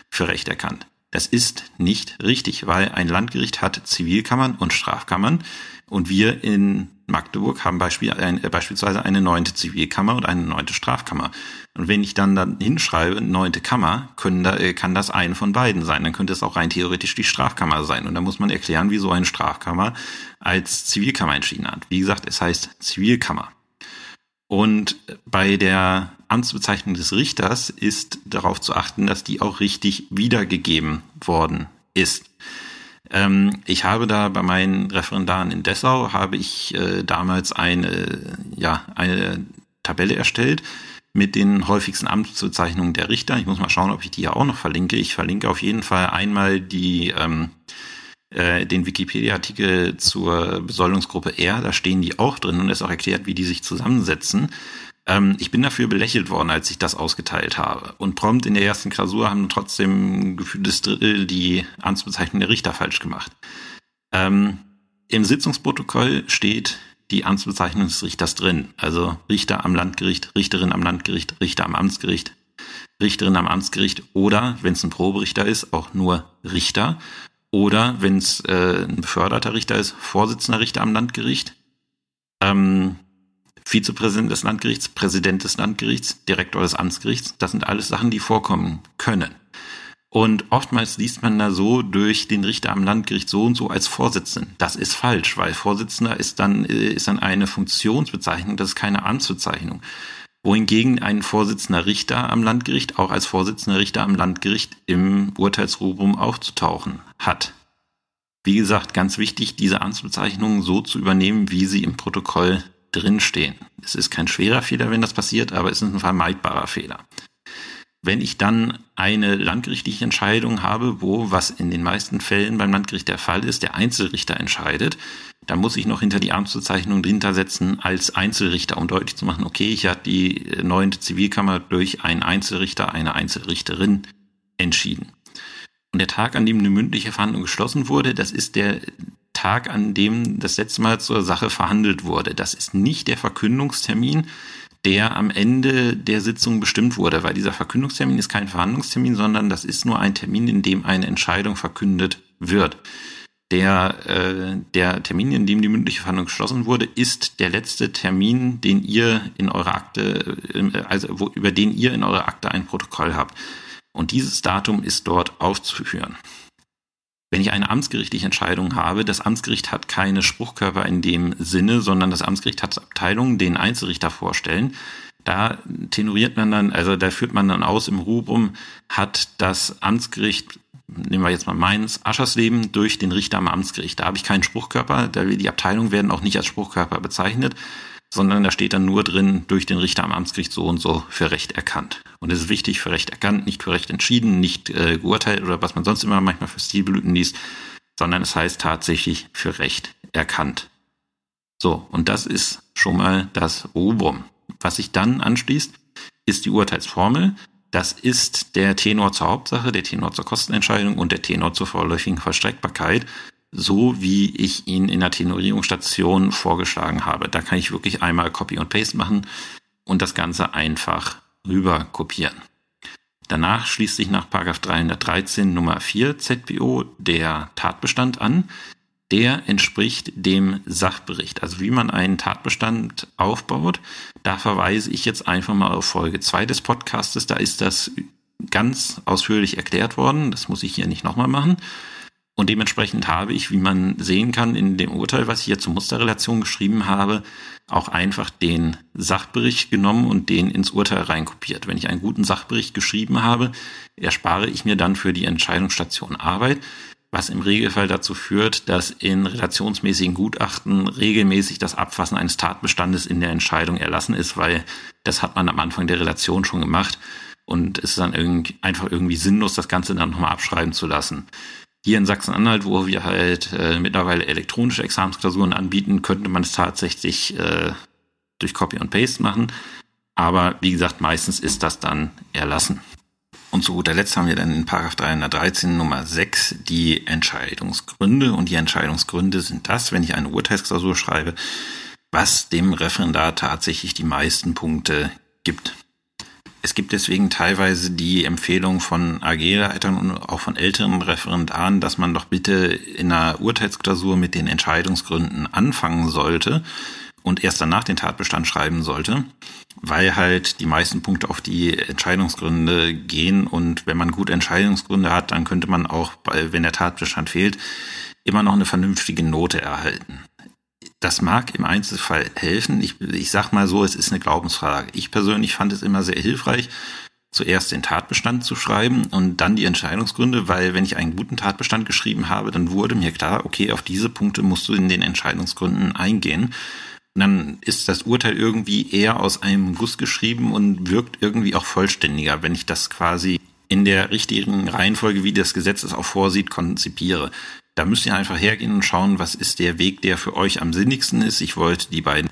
für Recht erkannt. Das ist nicht richtig, weil ein Landgericht hat Zivilkammern und Strafkammern und wir in Magdeburg haben Beispiel, äh, beispielsweise eine neunte Zivilkammer und eine neunte Strafkammer. Und wenn ich dann, dann hinschreibe, neunte Kammer, können da, äh, kann das eine von beiden sein. Dann könnte es auch rein theoretisch die Strafkammer sein. Und da muss man erklären, wieso eine Strafkammer als Zivilkammer entschieden hat. Wie gesagt, es heißt Zivilkammer. Und bei der Amtsbezeichnung des Richters ist darauf zu achten, dass die auch richtig wiedergegeben worden ist. Ähm, ich habe da bei meinen Referendaren in Dessau habe ich äh, damals eine, ja, eine Tabelle erstellt mit den häufigsten Amtsbezeichnungen der Richter. Ich muss mal schauen, ob ich die ja auch noch verlinke. Ich verlinke auf jeden Fall einmal die, ähm, äh, den Wikipedia-Artikel zur Besoldungsgruppe R. Da stehen die auch drin und ist auch erklärt, wie die sich zusammensetzen. Ähm, ich bin dafür belächelt worden, als ich das ausgeteilt habe. Und prompt in der ersten Klausur haben trotzdem gefühltes Drittel die Amtsbezeichnung der Richter falsch gemacht. Ähm, Im Sitzungsprotokoll steht die Amtsbezeichnung des Richters drin. Also Richter am Landgericht, Richterin am Landgericht, Richter am Amtsgericht, Richterin am Amtsgericht oder, wenn es ein Proberichter ist, auch nur Richter. Oder wenn es äh, ein beförderter Richter ist, Vorsitzender Richter am Landgericht. Ähm, Vizepräsident des Landgerichts, Präsident des Landgerichts, Direktor des Amtsgerichts. Das sind alles Sachen, die vorkommen können. Und oftmals liest man da so durch den Richter am Landgericht so und so als Vorsitzenden. Das ist falsch, weil Vorsitzender ist dann, äh, ist dann eine Funktionsbezeichnung, das ist keine Amtsbezeichnung. Wohingegen ein Vorsitzender Richter am Landgericht auch als Vorsitzender Richter am Landgericht im Urteilsrubrum aufzutauchen hat. Wie gesagt, ganz wichtig, diese Amtsbezeichnungen so zu übernehmen, wie sie im Protokoll drinstehen. Es ist kein schwerer Fehler, wenn das passiert, aber es ist ein vermeidbarer Fehler. Wenn ich dann eine landgerichtliche Entscheidung habe, wo, was in den meisten Fällen beim Landgericht der Fall ist, der Einzelrichter entscheidet, dann muss ich noch hinter die Amtsbezeichnung dahinter setzen als Einzelrichter, um deutlich zu machen, okay, ich habe die neunte Zivilkammer durch einen Einzelrichter, eine Einzelrichterin entschieden. Und der Tag, an dem eine mündliche Verhandlung geschlossen wurde, das ist der Tag, an dem das letzte Mal zur Sache verhandelt wurde. Das ist nicht der Verkündungstermin, der am Ende der Sitzung bestimmt wurde, weil dieser Verkündungstermin ist kein Verhandlungstermin, sondern das ist nur ein Termin, in dem eine Entscheidung verkündet wird. der, äh, der Termin, in dem die mündliche Verhandlung geschlossen wurde, ist der letzte Termin, den ihr in eurer Akte, also wo, über den ihr in eurer Akte ein Protokoll habt. Und dieses Datum ist dort aufzuführen. Wenn ich eine amtsgerichtliche Entscheidung habe, das Amtsgericht hat keine Spruchkörper in dem Sinne, sondern das Amtsgericht hat Abteilungen, den Einzelrichter vorstellen. Da tenoriert man dann, also da führt man dann aus im Rubrum, hat das Amtsgericht nehmen wir jetzt mal meins, Aschersleben durch den Richter am Amtsgericht. Da habe ich keinen Spruchkörper, da die Abteilungen werden auch nicht als Spruchkörper bezeichnet, sondern da steht dann nur drin, durch den Richter am Amtsgericht so und so für Recht erkannt. Und es ist wichtig, für Recht erkannt, nicht für Recht entschieden, nicht äh, geurteilt oder was man sonst immer manchmal für Stilblüten liest, sondern es heißt tatsächlich für Recht erkannt. So, und das ist schon mal das Rubrum. Was sich dann anschließt, ist die Urteilsformel. Das ist der Tenor zur Hauptsache, der Tenor zur Kostenentscheidung und der Tenor zur vorläufigen Vollstreckbarkeit, so wie ich ihn in der Tenorierungsstation vorgeschlagen habe. Da kann ich wirklich einmal Copy und Paste machen und das Ganze einfach rüber kopieren. Danach schließt sich nach 313 Nummer 4 ZPO der Tatbestand an, der entspricht dem Sachbericht. Also wie man einen Tatbestand aufbaut, da verweise ich jetzt einfach mal auf Folge 2 des Podcastes. Da ist das ganz ausführlich erklärt worden. Das muss ich hier nicht nochmal machen. Und dementsprechend habe ich, wie man sehen kann, in dem Urteil, was ich hier zur Musterrelation geschrieben habe, auch einfach den Sachbericht genommen und den ins Urteil reinkopiert. Wenn ich einen guten Sachbericht geschrieben habe, erspare ich mir dann für die Entscheidungsstation Arbeit was im Regelfall dazu führt, dass in relationsmäßigen Gutachten regelmäßig das Abfassen eines Tatbestandes in der Entscheidung erlassen ist, weil das hat man am Anfang der Relation schon gemacht und es ist dann irgendwie, einfach irgendwie sinnlos, das Ganze dann nochmal abschreiben zu lassen. Hier in Sachsen-Anhalt, wo wir halt äh, mittlerweile elektronische Examensklausuren anbieten, könnte man es tatsächlich äh, durch Copy und Paste machen. Aber wie gesagt, meistens ist das dann erlassen. Und zu guter Letzt haben wir dann in Paragraph 313 Nummer 6 die Entscheidungsgründe. Und die Entscheidungsgründe sind das, wenn ich eine Urteilsklausur schreibe, was dem Referendar tatsächlich die meisten Punkte gibt. Es gibt deswegen teilweise die Empfehlung von AG-Leitern und auch von älteren Referendaren, dass man doch bitte in einer Urteilsklausur mit den Entscheidungsgründen anfangen sollte und erst danach den Tatbestand schreiben sollte, weil halt die meisten Punkte auf die Entscheidungsgründe gehen und wenn man gute Entscheidungsgründe hat, dann könnte man auch, wenn der Tatbestand fehlt, immer noch eine vernünftige Note erhalten. Das mag im Einzelfall helfen. Ich, ich sag mal so, es ist eine Glaubensfrage. Ich persönlich fand es immer sehr hilfreich, zuerst den Tatbestand zu schreiben und dann die Entscheidungsgründe, weil wenn ich einen guten Tatbestand geschrieben habe, dann wurde mir klar, okay, auf diese Punkte musst du in den Entscheidungsgründen eingehen dann ist das Urteil irgendwie eher aus einem Guss geschrieben und wirkt irgendwie auch vollständiger, wenn ich das quasi in der richtigen Reihenfolge, wie das Gesetz es auch vorsieht, konzipiere. Da müsst ihr einfach hergehen und schauen, was ist der Weg, der für euch am sinnigsten ist. Ich wollte die beiden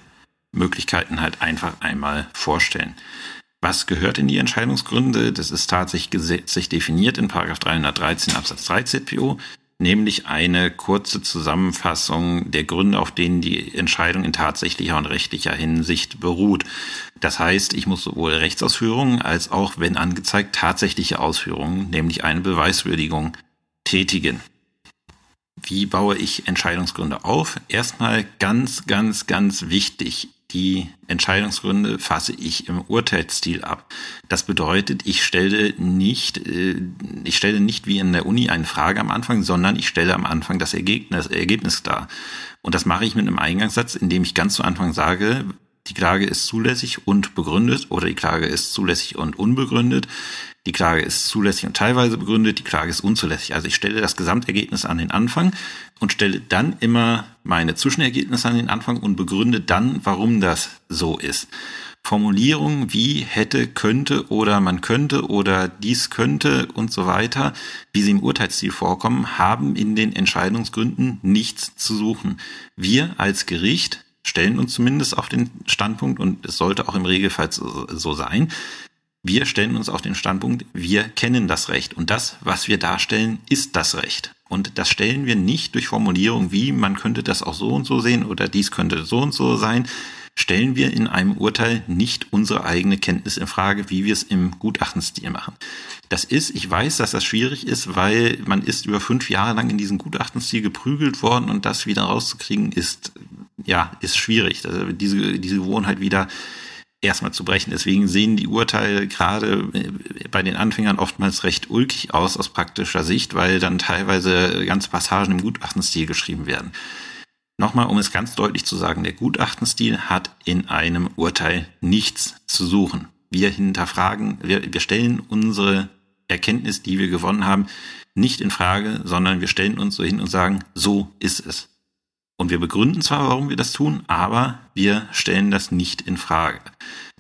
Möglichkeiten halt einfach einmal vorstellen. Was gehört in die Entscheidungsgründe? Das ist tatsächlich gesetzlich definiert in 313 Absatz 3 ZPO nämlich eine kurze Zusammenfassung der Gründe, auf denen die Entscheidung in tatsächlicher und rechtlicher Hinsicht beruht. Das heißt, ich muss sowohl Rechtsausführungen als auch, wenn angezeigt, tatsächliche Ausführungen, nämlich eine Beweiswürdigung, tätigen. Wie baue ich Entscheidungsgründe auf? Erstmal ganz, ganz, ganz wichtig. Die Entscheidungsgründe fasse ich im Urteilsstil ab. Das bedeutet, ich stelle nicht, äh, ich stelle nicht wie in der Uni eine Frage am Anfang, sondern ich stelle am Anfang das Ergebnis, Ergebnis dar. Und das mache ich mit einem Eingangssatz, indem ich ganz zu Anfang sage, die Klage ist zulässig und begründet oder die Klage ist zulässig und unbegründet. Die Klage ist zulässig und teilweise begründet, die Klage ist unzulässig. Also ich stelle das Gesamtergebnis an den Anfang und stelle dann immer meine Zwischenergebnisse an den Anfang und begründe dann, warum das so ist. Formulierungen wie hätte, könnte oder man könnte oder dies könnte und so weiter, wie sie im Urteilsstil vorkommen, haben in den Entscheidungsgründen nichts zu suchen. Wir als Gericht stellen uns zumindest auf den Standpunkt und es sollte auch im Regelfall so, so sein, wir stellen uns auf den Standpunkt, wir kennen das Recht und das, was wir darstellen, ist das Recht. Und das stellen wir nicht durch Formulierung wie, man könnte das auch so und so sehen oder dies könnte so und so sein. stellen wir in einem Urteil nicht unsere eigene Kenntnis in Frage, wie wir es im Gutachtenstil machen. Das ist, ich weiß, dass das schwierig ist, weil man ist über fünf Jahre lang in diesen Gutachtenstil geprügelt worden und das wieder rauszukriegen ist, ja, ist schwierig. Also diese, diese Gewohnheit wieder erstmal zu brechen. Deswegen sehen die Urteile gerade bei den Anfängern oftmals recht ulkig aus aus praktischer Sicht, weil dann teilweise ganze Passagen im Gutachtenstil geschrieben werden. Nochmal, um es ganz deutlich zu sagen, der Gutachtenstil hat in einem Urteil nichts zu suchen. Wir hinterfragen, wir, wir stellen unsere Erkenntnis, die wir gewonnen haben, nicht in Frage, sondern wir stellen uns so hin und sagen, so ist es. Und wir begründen zwar, warum wir das tun, aber wir stellen das nicht in Frage.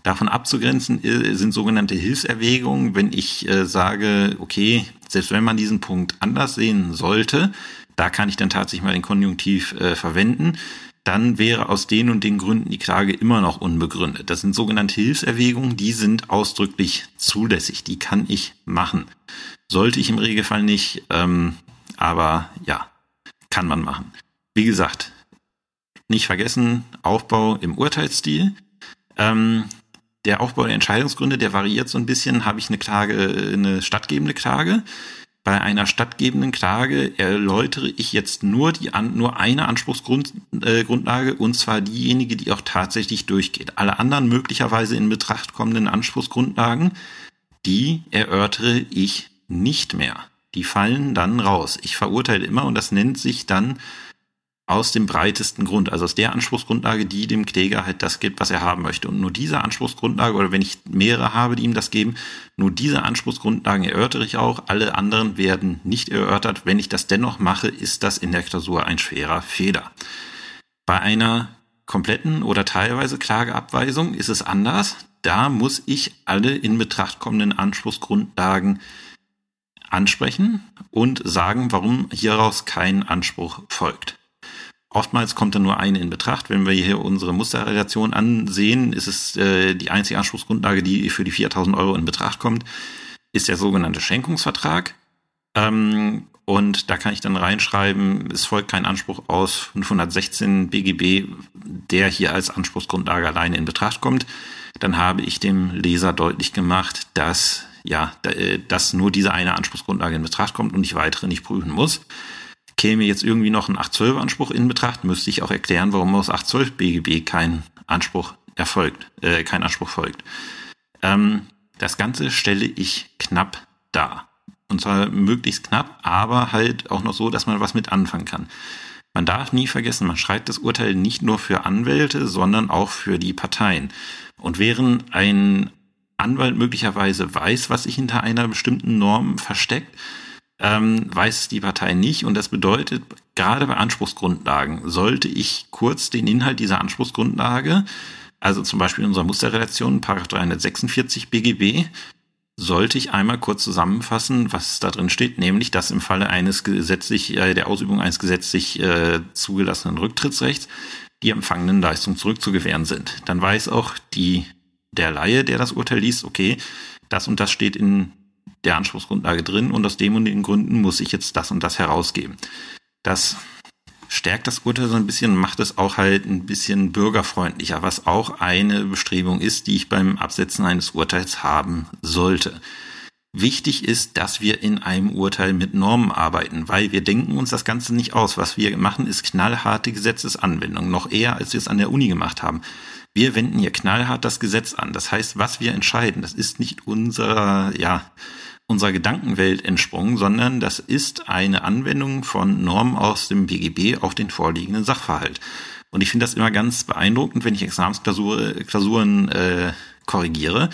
Davon abzugrenzen äh, sind sogenannte Hilfserwägungen, wenn ich äh, sage, okay, selbst wenn man diesen Punkt anders sehen sollte, da kann ich dann tatsächlich mal den Konjunktiv äh, verwenden, dann wäre aus den und den Gründen die Klage immer noch unbegründet. Das sind sogenannte Hilfserwägungen, die sind ausdrücklich zulässig, die kann ich machen. Sollte ich im Regelfall nicht, ähm, aber ja, kann man machen. Wie gesagt, nicht vergessen, Aufbau im Urteilsstil. Ähm, der Aufbau der Entscheidungsgründe, der variiert so ein bisschen. Habe ich eine Klage, eine stattgebende Klage? Bei einer stattgebenden Klage erläutere ich jetzt nur die nur eine Anspruchsgrundlage äh, und zwar diejenige, die auch tatsächlich durchgeht. Alle anderen möglicherweise in Betracht kommenden Anspruchsgrundlagen, die erörtere ich nicht mehr. Die fallen dann raus. Ich verurteile immer und das nennt sich dann aus dem breitesten Grund, also aus der Anspruchsgrundlage, die dem Kläger halt das gibt, was er haben möchte. Und nur diese Anspruchsgrundlage, oder wenn ich mehrere habe, die ihm das geben, nur diese Anspruchsgrundlagen erörtere ich auch. Alle anderen werden nicht erörtert. Wenn ich das dennoch mache, ist das in der Klausur ein schwerer Fehler. Bei einer kompletten oder teilweise Klageabweisung ist es anders. Da muss ich alle in Betracht kommenden Anspruchsgrundlagen ansprechen und sagen, warum hieraus kein Anspruch folgt. Oftmals kommt dann nur eine in Betracht. Wenn wir hier unsere Musterrelation ansehen, ist es äh, die einzige Anspruchsgrundlage, die für die 4000 Euro in Betracht kommt, ist der sogenannte Schenkungsvertrag. Ähm, und da kann ich dann reinschreiben, es folgt kein Anspruch aus 516 BGB, der hier als Anspruchsgrundlage alleine in Betracht kommt. Dann habe ich dem Leser deutlich gemacht, dass ja, äh, dass nur diese eine Anspruchsgrundlage in Betracht kommt und ich weitere nicht prüfen muss käme jetzt irgendwie noch ein 812 Anspruch in Betracht, müsste ich auch erklären, warum aus 812 BGB kein Anspruch erfolgt, äh, kein Anspruch folgt. Ähm, das Ganze stelle ich knapp dar. Und zwar möglichst knapp, aber halt auch noch so, dass man was mit anfangen kann. Man darf nie vergessen, man schreibt das Urteil nicht nur für Anwälte, sondern auch für die Parteien. Und während ein Anwalt möglicherweise weiß, was sich hinter einer bestimmten Norm versteckt, ähm, weiß die Partei nicht. Und das bedeutet, gerade bei Anspruchsgrundlagen sollte ich kurz den Inhalt dieser Anspruchsgrundlage, also zum Beispiel in unserer Musterrelation, Paragraph 346 BGB, sollte ich einmal kurz zusammenfassen, was da drin steht, nämlich, dass im Falle eines gesetzlich, äh, der Ausübung eines gesetzlich äh, zugelassenen Rücktrittsrechts die empfangenen Leistungen zurückzugewähren sind. Dann weiß auch die, der Laie, der das Urteil liest, okay, das und das steht in der Anspruchsgrundlage drin und aus dem und den Gründen muss ich jetzt das und das herausgeben. Das stärkt das Urteil so ein bisschen, macht es auch halt ein bisschen bürgerfreundlicher, was auch eine Bestrebung ist, die ich beim Absetzen eines Urteils haben sollte. Wichtig ist, dass wir in einem Urteil mit Normen arbeiten, weil wir denken uns das Ganze nicht aus. Was wir machen, ist knallharte Gesetzesanwendung, noch eher, als wir es an der Uni gemacht haben. Wir wenden hier knallhart das Gesetz an. Das heißt, was wir entscheiden, das ist nicht unser, ja, unserer Gedankenwelt entsprungen, sondern das ist eine Anwendung von Normen aus dem BGB auf den vorliegenden Sachverhalt. Und ich finde das immer ganz beeindruckend, wenn ich Examensklausuren äh, korrigiere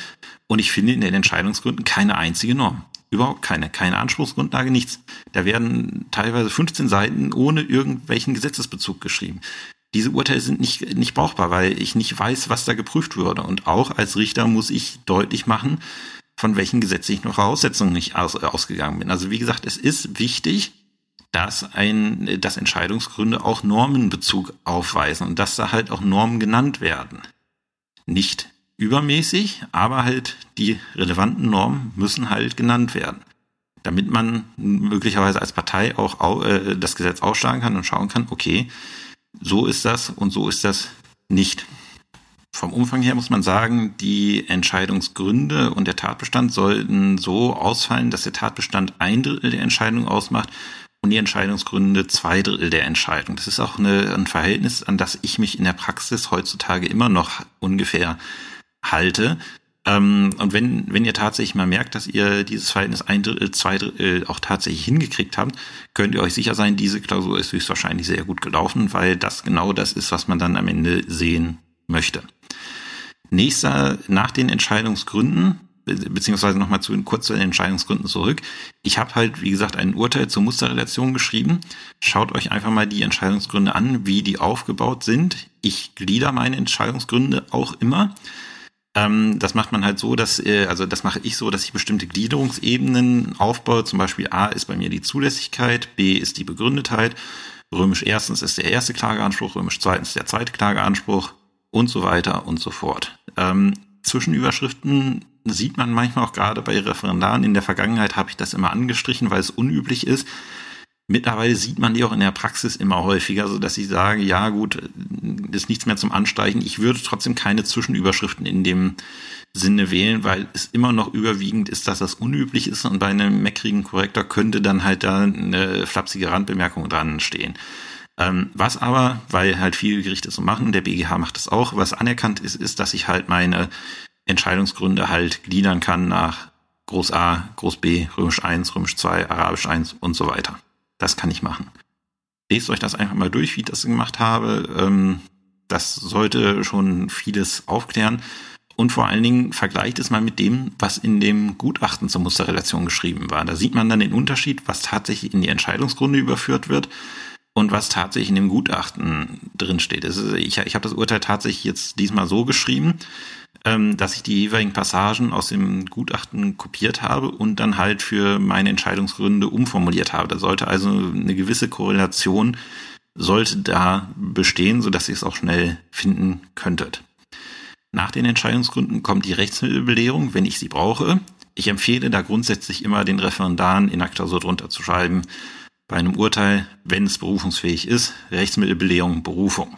und ich finde in den Entscheidungsgründen keine einzige Norm. Überhaupt keine, keine Anspruchsgrundlage, nichts. Da werden teilweise 15 Seiten ohne irgendwelchen Gesetzesbezug geschrieben. Diese Urteile sind nicht, nicht brauchbar, weil ich nicht weiß, was da geprüft wurde. Und auch als Richter muss ich deutlich machen, von welchen gesetzlichen Voraussetzungen ich aus, ausgegangen bin. Also wie gesagt, es ist wichtig, dass ein, dass Entscheidungsgründe auch Normenbezug aufweisen und dass da halt auch Normen genannt werden. Nicht übermäßig, aber halt die relevanten Normen müssen halt genannt werden. Damit man möglicherweise als Partei auch äh, das Gesetz ausschlagen kann und schauen kann, okay, so ist das und so ist das nicht. Vom Umfang her muss man sagen, die Entscheidungsgründe und der Tatbestand sollten so ausfallen, dass der Tatbestand ein Drittel der Entscheidung ausmacht und die Entscheidungsgründe zwei Drittel der Entscheidung. Das ist auch eine, ein Verhältnis, an das ich mich in der Praxis heutzutage immer noch ungefähr halte. Ähm, und wenn, wenn ihr tatsächlich mal merkt, dass ihr dieses Verhältnis ein Drittel, zwei Drittel auch tatsächlich hingekriegt habt, könnt ihr euch sicher sein, diese Klausur ist höchstwahrscheinlich sehr gut gelaufen, weil das genau das ist, was man dann am Ende sehen möchte. Nächster, nach den Entscheidungsgründen, beziehungsweise nochmal zu den kurzen Entscheidungsgründen zurück. Ich habe halt, wie gesagt, ein Urteil zur Musterrelation geschrieben. Schaut euch einfach mal die Entscheidungsgründe an, wie die aufgebaut sind. Ich glieder meine Entscheidungsgründe auch immer. Ähm, das macht man halt so, dass, äh, also das mache ich so, dass ich bestimmte Gliederungsebenen aufbaue. Zum Beispiel A ist bei mir die Zulässigkeit, B ist die Begründetheit, römisch erstens ist der erste Klageanspruch, römisch zweitens der zweite Klageanspruch und so weiter und so fort. Ähm, Zwischenüberschriften sieht man manchmal auch gerade bei Referendaren. In der Vergangenheit habe ich das immer angestrichen, weil es unüblich ist. Mittlerweile sieht man die auch in der Praxis immer häufiger, so dass ich sage, ja gut, ist nichts mehr zum Anstreichen. Ich würde trotzdem keine Zwischenüberschriften in dem Sinne wählen, weil es immer noch überwiegend ist, dass das unüblich ist und bei einem meckrigen Korrektor könnte dann halt da eine flapsige Randbemerkung dran stehen. Ähm, was aber, weil halt viele Gerichte so machen, der BGH macht das auch, was anerkannt ist, ist, dass ich halt meine Entscheidungsgründe halt gliedern kann nach Groß A, Groß B, Römisch 1, Römisch 2, Arabisch 1 und so weiter. Das kann ich machen. Lest euch das einfach mal durch, wie ich das gemacht habe. Ähm, das sollte schon vieles aufklären. Und vor allen Dingen vergleicht es mal mit dem, was in dem Gutachten zur Musterrelation geschrieben war. Da sieht man dann den Unterschied, was tatsächlich in die Entscheidungsgründe überführt wird und was tatsächlich in dem Gutachten drin steht. Ich, ich habe das Urteil tatsächlich jetzt diesmal so geschrieben, ähm, dass ich die jeweiligen Passagen aus dem Gutachten kopiert habe und dann halt für meine Entscheidungsgründe umformuliert habe. Da sollte also eine gewisse Korrelation sollte da bestehen, so dass ihr es auch schnell finden könntet. Nach den Entscheidungsgründen kommt die Rechtsmittelbelehrung, wenn ich sie brauche. Ich empfehle da grundsätzlich immer den Referendaren in Akta so drunter zu schreiben, bei einem Urteil, wenn es berufungsfähig ist, Rechtsmittelbelehrung, Berufung.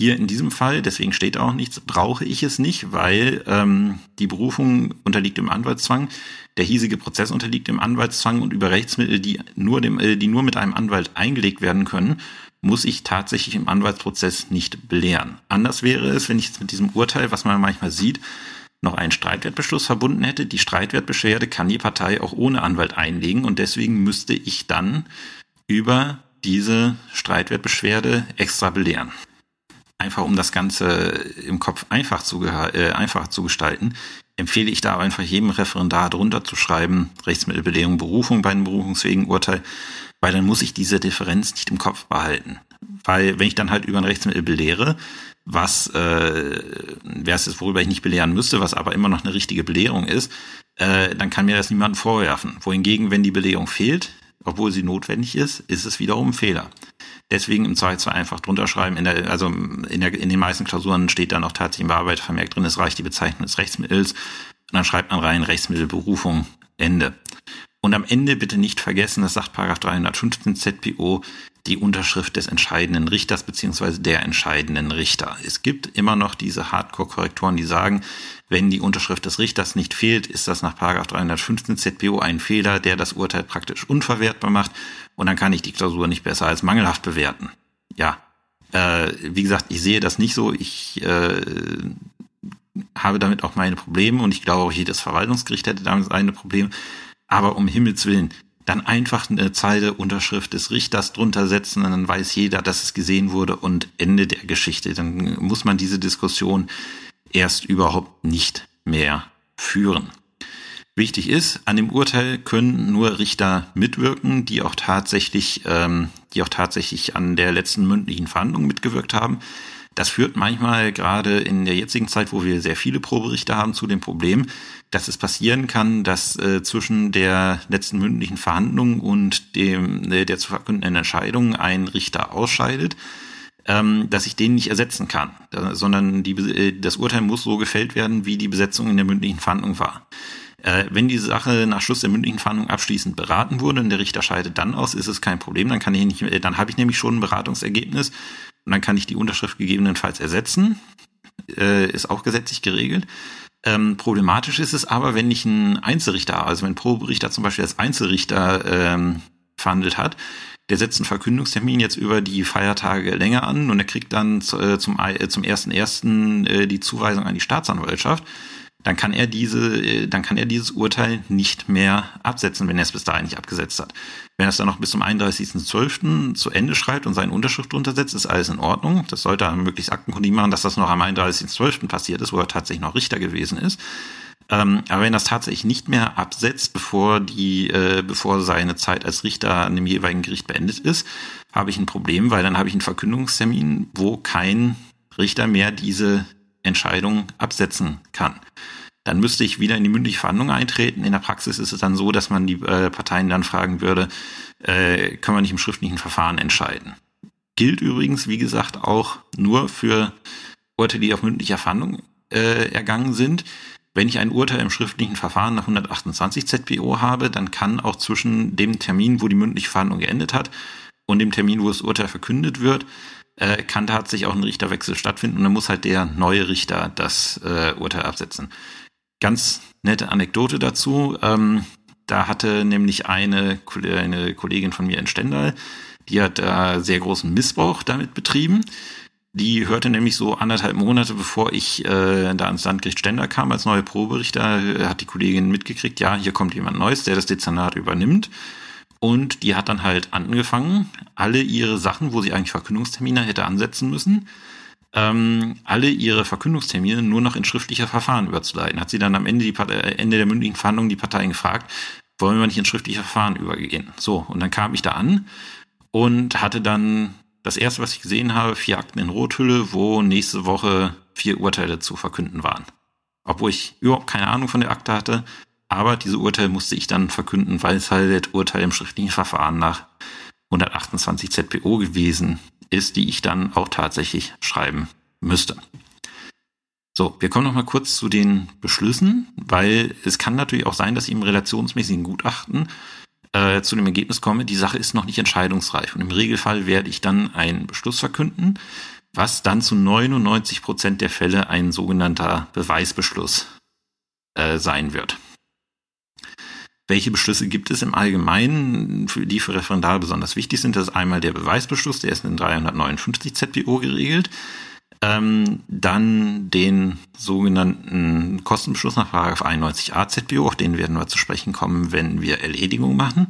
Hier in diesem Fall, deswegen steht auch nichts, brauche ich es nicht, weil ähm, die Berufung unterliegt dem Anwaltszwang, der hiesige Prozess unterliegt dem Anwaltszwang und über Rechtsmittel, die nur, dem, äh, die nur mit einem Anwalt eingelegt werden können, muss ich tatsächlich im Anwaltsprozess nicht belehren. Anders wäre es, wenn ich jetzt mit diesem Urteil, was man manchmal sieht, noch einen Streitwertbeschluss verbunden hätte. Die Streitwertbeschwerde kann die Partei auch ohne Anwalt einlegen und deswegen müsste ich dann über diese Streitwertbeschwerde extra belehren. Einfach um das Ganze im Kopf einfach zu, äh, einfach zu gestalten, empfehle ich da einfach jedem Referendar drunter zu schreiben, Rechtsmittelbelehrung, Berufung bei einem berufungsfähigen Urteil, weil dann muss ich diese Differenz nicht im Kopf behalten. Weil wenn ich dann halt über ein Rechtsmittel belehre, was äh, wäre es jetzt, worüber ich nicht belehren müsste, was aber immer noch eine richtige Belehrung ist, äh, dann kann mir das niemand vorwerfen. Wohingegen, wenn die Belehrung fehlt, obwohl sie notwendig ist, ist es wiederum ein Fehler. Deswegen im Zweifelsfall einfach drunter schreiben. In der, also in, der, in den meisten Klausuren steht dann auch tatsächlich im Bearbeitervermerk drin, es reicht die Bezeichnung des Rechtsmittels. Und dann schreibt man rein Rechtsmittelberufung, Ende. Und am Ende bitte nicht vergessen, das sagt Paragraph 315 ZPO, die Unterschrift des entscheidenden Richters beziehungsweise der entscheidenden Richter. Es gibt immer noch diese Hardcore-Korrektoren, die sagen, wenn die Unterschrift des Richters nicht fehlt, ist das nach 315 ZPO ein Fehler, der das Urteil praktisch unverwertbar macht und dann kann ich die Klausur nicht besser als mangelhaft bewerten. Ja, äh, wie gesagt, ich sehe das nicht so. Ich äh, habe damit auch meine Probleme und ich glaube auch jedes Verwaltungsgericht hätte damit seine Probleme. Aber um Himmels Willen, dann einfach eine Zeile Unterschrift des Richters drunter setzen und dann weiß jeder, dass es gesehen wurde und Ende der Geschichte. Dann muss man diese Diskussion erst überhaupt nicht mehr führen. Wichtig ist, an dem Urteil können nur Richter mitwirken, die auch tatsächlich, ähm, die auch tatsächlich an der letzten mündlichen Verhandlung mitgewirkt haben. Das führt manchmal gerade in der jetzigen Zeit, wo wir sehr viele Proberichter haben, zu dem Problem, dass es passieren kann, dass äh, zwischen der letzten mündlichen Verhandlung und dem äh, der zu verkündenden Entscheidung ein Richter ausscheidet, ähm, dass ich den nicht ersetzen kann, äh, sondern die, äh, das Urteil muss so gefällt werden, wie die Besetzung in der mündlichen Verhandlung war. Äh, wenn die Sache nach Schluss der mündlichen Verhandlung abschließend beraten wurde und der Richter scheidet dann aus, ist es kein Problem. Dann kann ich nicht, äh, dann habe ich nämlich schon ein Beratungsergebnis und dann kann ich die Unterschrift gegebenenfalls ersetzen äh, ist auch gesetzlich geregelt. Ähm, problematisch ist es aber, wenn ich einen Einzelrichter, also wenn ein Proberichter zum Beispiel als Einzelrichter ähm, verhandelt hat, der setzt einen Verkündungstermin jetzt über die Feiertage länger an und er kriegt dann äh, zum, äh, zum ersten ersten äh, die Zuweisung an die Staatsanwaltschaft dann kann er diese, äh, dann kann er dieses Urteil nicht mehr absetzen, wenn er es bis dahin nicht abgesetzt hat. Wenn er es dann noch bis zum 31.12. zu Ende schreibt und seine Unterschrift untersetzt, ist alles in Ordnung. Das sollte er möglichst aktenkundig machen, dass das noch am 31.12. passiert ist, wo er tatsächlich noch Richter gewesen ist. Ähm, aber wenn das tatsächlich nicht mehr absetzt, bevor die, äh, bevor seine Zeit als Richter an dem jeweiligen Gericht beendet ist, habe ich ein Problem, weil dann habe ich einen Verkündungstermin, wo kein Richter mehr diese Entscheidung absetzen kann. Dann müsste ich wieder in die mündliche Verhandlung eintreten. In der Praxis ist es dann so, dass man die äh, Parteien dann fragen würde, äh, können wir nicht im schriftlichen Verfahren entscheiden. Gilt übrigens, wie gesagt, auch nur für Urteile, die auf mündlicher Verhandlung äh, ergangen sind. Wenn ich ein Urteil im schriftlichen Verfahren nach 128 ZPO habe, dann kann auch zwischen dem Termin, wo die mündliche Verhandlung geendet hat, und dem Termin, wo das Urteil verkündet wird, äh, kann tatsächlich auch ein Richterwechsel stattfinden und dann muss halt der neue Richter das äh, Urteil absetzen. Ganz nette Anekdote dazu. Ähm, da hatte nämlich eine, eine Kollegin von mir in Stendal, die hat da sehr großen Missbrauch damit betrieben. Die hörte nämlich so anderthalb Monate, bevor ich äh, da ans Landgericht Stendal kam als neue Proberichter, hat die Kollegin mitgekriegt, ja, hier kommt jemand Neues, der das Dezernat übernimmt. Und die hat dann halt angefangen, alle ihre Sachen, wo sie eigentlich Verkündungstermine hätte ansetzen müssen, ähm, alle ihre Verkündungstermine nur noch in schriftlicher Verfahren überzuleiten. Hat sie dann am Ende, die, äh, Ende der mündlichen Verhandlungen die Parteien gefragt, wollen wir nicht in schriftliche Verfahren übergehen? So, und dann kam ich da an und hatte dann das erste, was ich gesehen habe, vier Akten in Rothülle, wo nächste Woche vier Urteile zu verkünden waren. Obwohl ich überhaupt keine Ahnung von der Akte hatte, aber diese Urteile musste ich dann verkünden, weil es halt das Urteil im schriftlichen Verfahren nach 128 ZPO gewesen ist, die ich dann auch tatsächlich schreiben müsste. So, wir kommen noch mal kurz zu den Beschlüssen, weil es kann natürlich auch sein, dass ich im relationsmäßigen Gutachten äh, zu dem Ergebnis komme, die Sache ist noch nicht entscheidungsreif. Und im Regelfall werde ich dann einen Beschluss verkünden, was dann zu 99 Prozent der Fälle ein sogenannter Beweisbeschluss äh, sein wird. Welche Beschlüsse gibt es im Allgemeinen, die für Referendare besonders wichtig sind? Das ist einmal der Beweisbeschluss, der ist in 359 ZPO geregelt. Ähm, dann den sogenannten Kostenbeschluss nach 91a ZPO, auf den werden wir zu sprechen kommen, wenn wir Erledigung machen.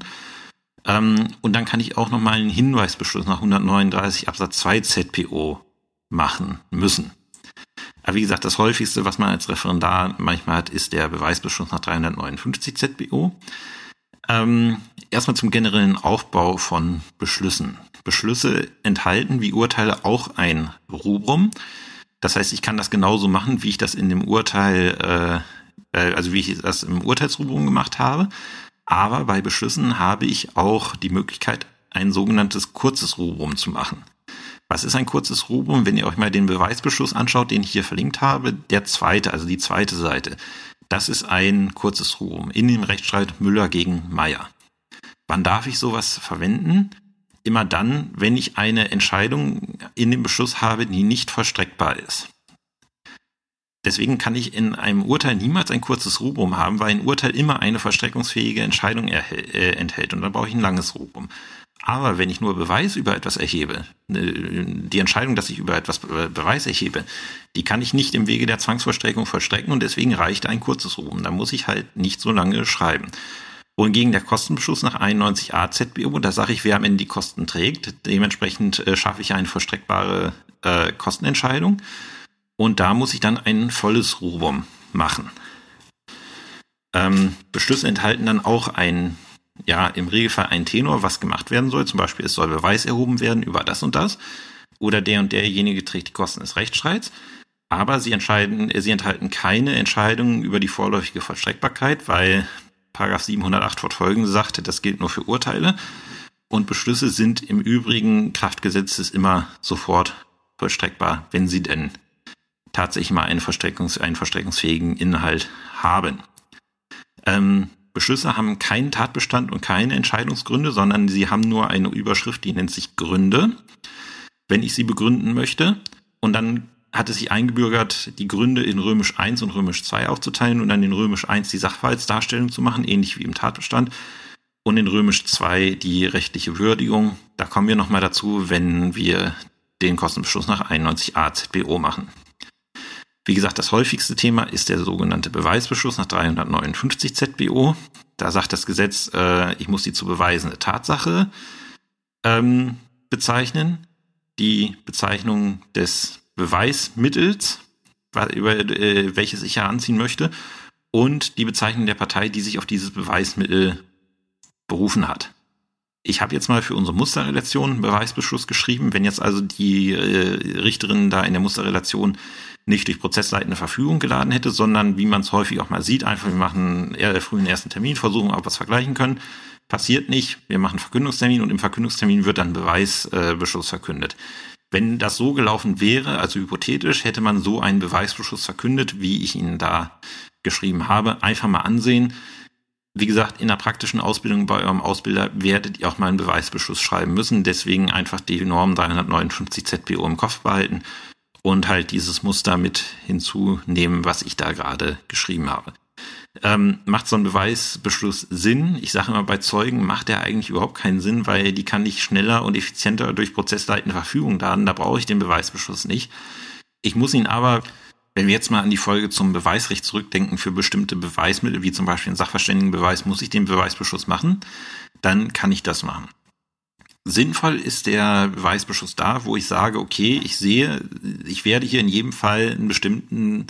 Ähm, und dann kann ich auch nochmal einen Hinweisbeschluss nach 139 Absatz 2 ZPO machen müssen. Aber wie gesagt, das häufigste, was man als Referendar manchmal hat, ist der Beweisbeschluss nach 359 ZBO. Ähm, erstmal zum generellen Aufbau von Beschlüssen. Beschlüsse enthalten wie Urteile auch ein Rubrum. Das heißt, ich kann das genauso machen, wie ich das in dem Urteil, äh, äh also wie ich das im Urteilsrubrum gemacht habe. Aber bei Beschlüssen habe ich auch die Möglichkeit, ein sogenanntes kurzes Rubrum zu machen. Was ist ein kurzes Rubrum? Wenn ihr euch mal den Beweisbeschluss anschaut, den ich hier verlinkt habe, der zweite, also die zweite Seite, das ist ein kurzes Rubrum in dem Rechtsstreit Müller gegen Meyer. Wann darf ich sowas verwenden? Immer dann, wenn ich eine Entscheidung in dem Beschluss habe, die nicht vollstreckbar ist. Deswegen kann ich in einem Urteil niemals ein kurzes Rubrum haben, weil ein Urteil immer eine vollstreckungsfähige Entscheidung äh, enthält und dann brauche ich ein langes Rubrum. Aber wenn ich nur Beweis über etwas erhebe, äh, die Entscheidung, dass ich über etwas Beweis erhebe, die kann ich nicht im Wege der Zwangsvollstreckung vollstrecken und deswegen reicht ein kurzes Ruhen. Da muss ich halt nicht so lange schreiben. Wohingegen der Kostenbeschluss nach 91a ZBO, da sage ich, wer am Ende die Kosten trägt. Dementsprechend äh, schaffe ich eine vollstreckbare äh, Kostenentscheidung. Und da muss ich dann ein volles Rubrum machen. Ähm, Beschlüsse enthalten dann auch ein ja im Regelfall ein Tenor, was gemacht werden soll. Zum Beispiel, es soll Beweis erhoben werden über das und das. Oder der und derjenige trägt die Kosten des Rechtsstreits. Aber sie entscheiden, sie enthalten keine Entscheidungen über die vorläufige Vollstreckbarkeit, weil Paragraph 708 fortfolgende sagt, das gilt nur für Urteile. Und Beschlüsse sind im Übrigen Kraftgesetzes immer sofort vollstreckbar, wenn sie denn tatsächlich mal einen, Verstreckungs-, einen verstreckungsfähigen Inhalt haben. Ähm, Beschlüsse haben keinen Tatbestand und keine Entscheidungsgründe, sondern sie haben nur eine Überschrift, die nennt sich Gründe. Wenn ich sie begründen möchte, und dann hat es sich eingebürgert, die Gründe in Römisch 1 und Römisch 2 aufzuteilen und dann in Römisch 1 die Sachverhaltsdarstellung zu machen, ähnlich wie im Tatbestand. Und in Römisch 2 die rechtliche Würdigung. Da kommen wir nochmal dazu, wenn wir den Kostenbeschluss nach 91a ZBO machen. Wie gesagt, das häufigste Thema ist der sogenannte Beweisbeschluss nach 359 ZBO. Da sagt das Gesetz, äh, ich muss die zu beweisende Tatsache ähm, bezeichnen. Die Bezeichnung des Beweismittels, über äh, welches ich heranziehen möchte, und die Bezeichnung der Partei, die sich auf dieses Beweismittel berufen hat. Ich habe jetzt mal für unsere Musterrelation einen Beweisbeschluss geschrieben. Wenn jetzt also die äh, Richterin da in der Musterrelation nicht durch prozessleitende Verfügung geladen hätte, sondern wie man es häufig auch mal sieht, einfach wir machen eher frühen ersten Termin, versuchen, ob wir es vergleichen können. Passiert nicht. Wir machen Verkündungstermin und im Verkündungstermin wird dann Beweisbeschluss äh, verkündet. Wenn das so gelaufen wäre, also hypothetisch, hätte man so einen Beweisbeschluss verkündet, wie ich Ihnen da geschrieben habe. Einfach mal ansehen. Wie gesagt, in der praktischen Ausbildung bei eurem Ausbilder werdet ihr auch mal einen Beweisbeschluss schreiben müssen. Deswegen einfach die Norm 359 ZBO im Kopf behalten und halt dieses Muster mit hinzunehmen, was ich da gerade geschrieben habe. Ähm, macht so ein Beweisbeschluss Sinn? Ich sage immer, bei Zeugen macht der eigentlich überhaupt keinen Sinn, weil die kann ich schneller und effizienter durch prozessleitende Verfügung laden. Da brauche ich den Beweisbeschluss nicht. Ich muss ihn aber, wenn wir jetzt mal an die Folge zum Beweisrecht zurückdenken, für bestimmte Beweismittel, wie zum Beispiel einen Sachverständigenbeweis, muss ich den Beweisbeschluss machen, dann kann ich das machen. Sinnvoll ist der Beweisbeschluss da, wo ich sage, okay, ich sehe, ich werde hier in jedem Fall einen bestimmten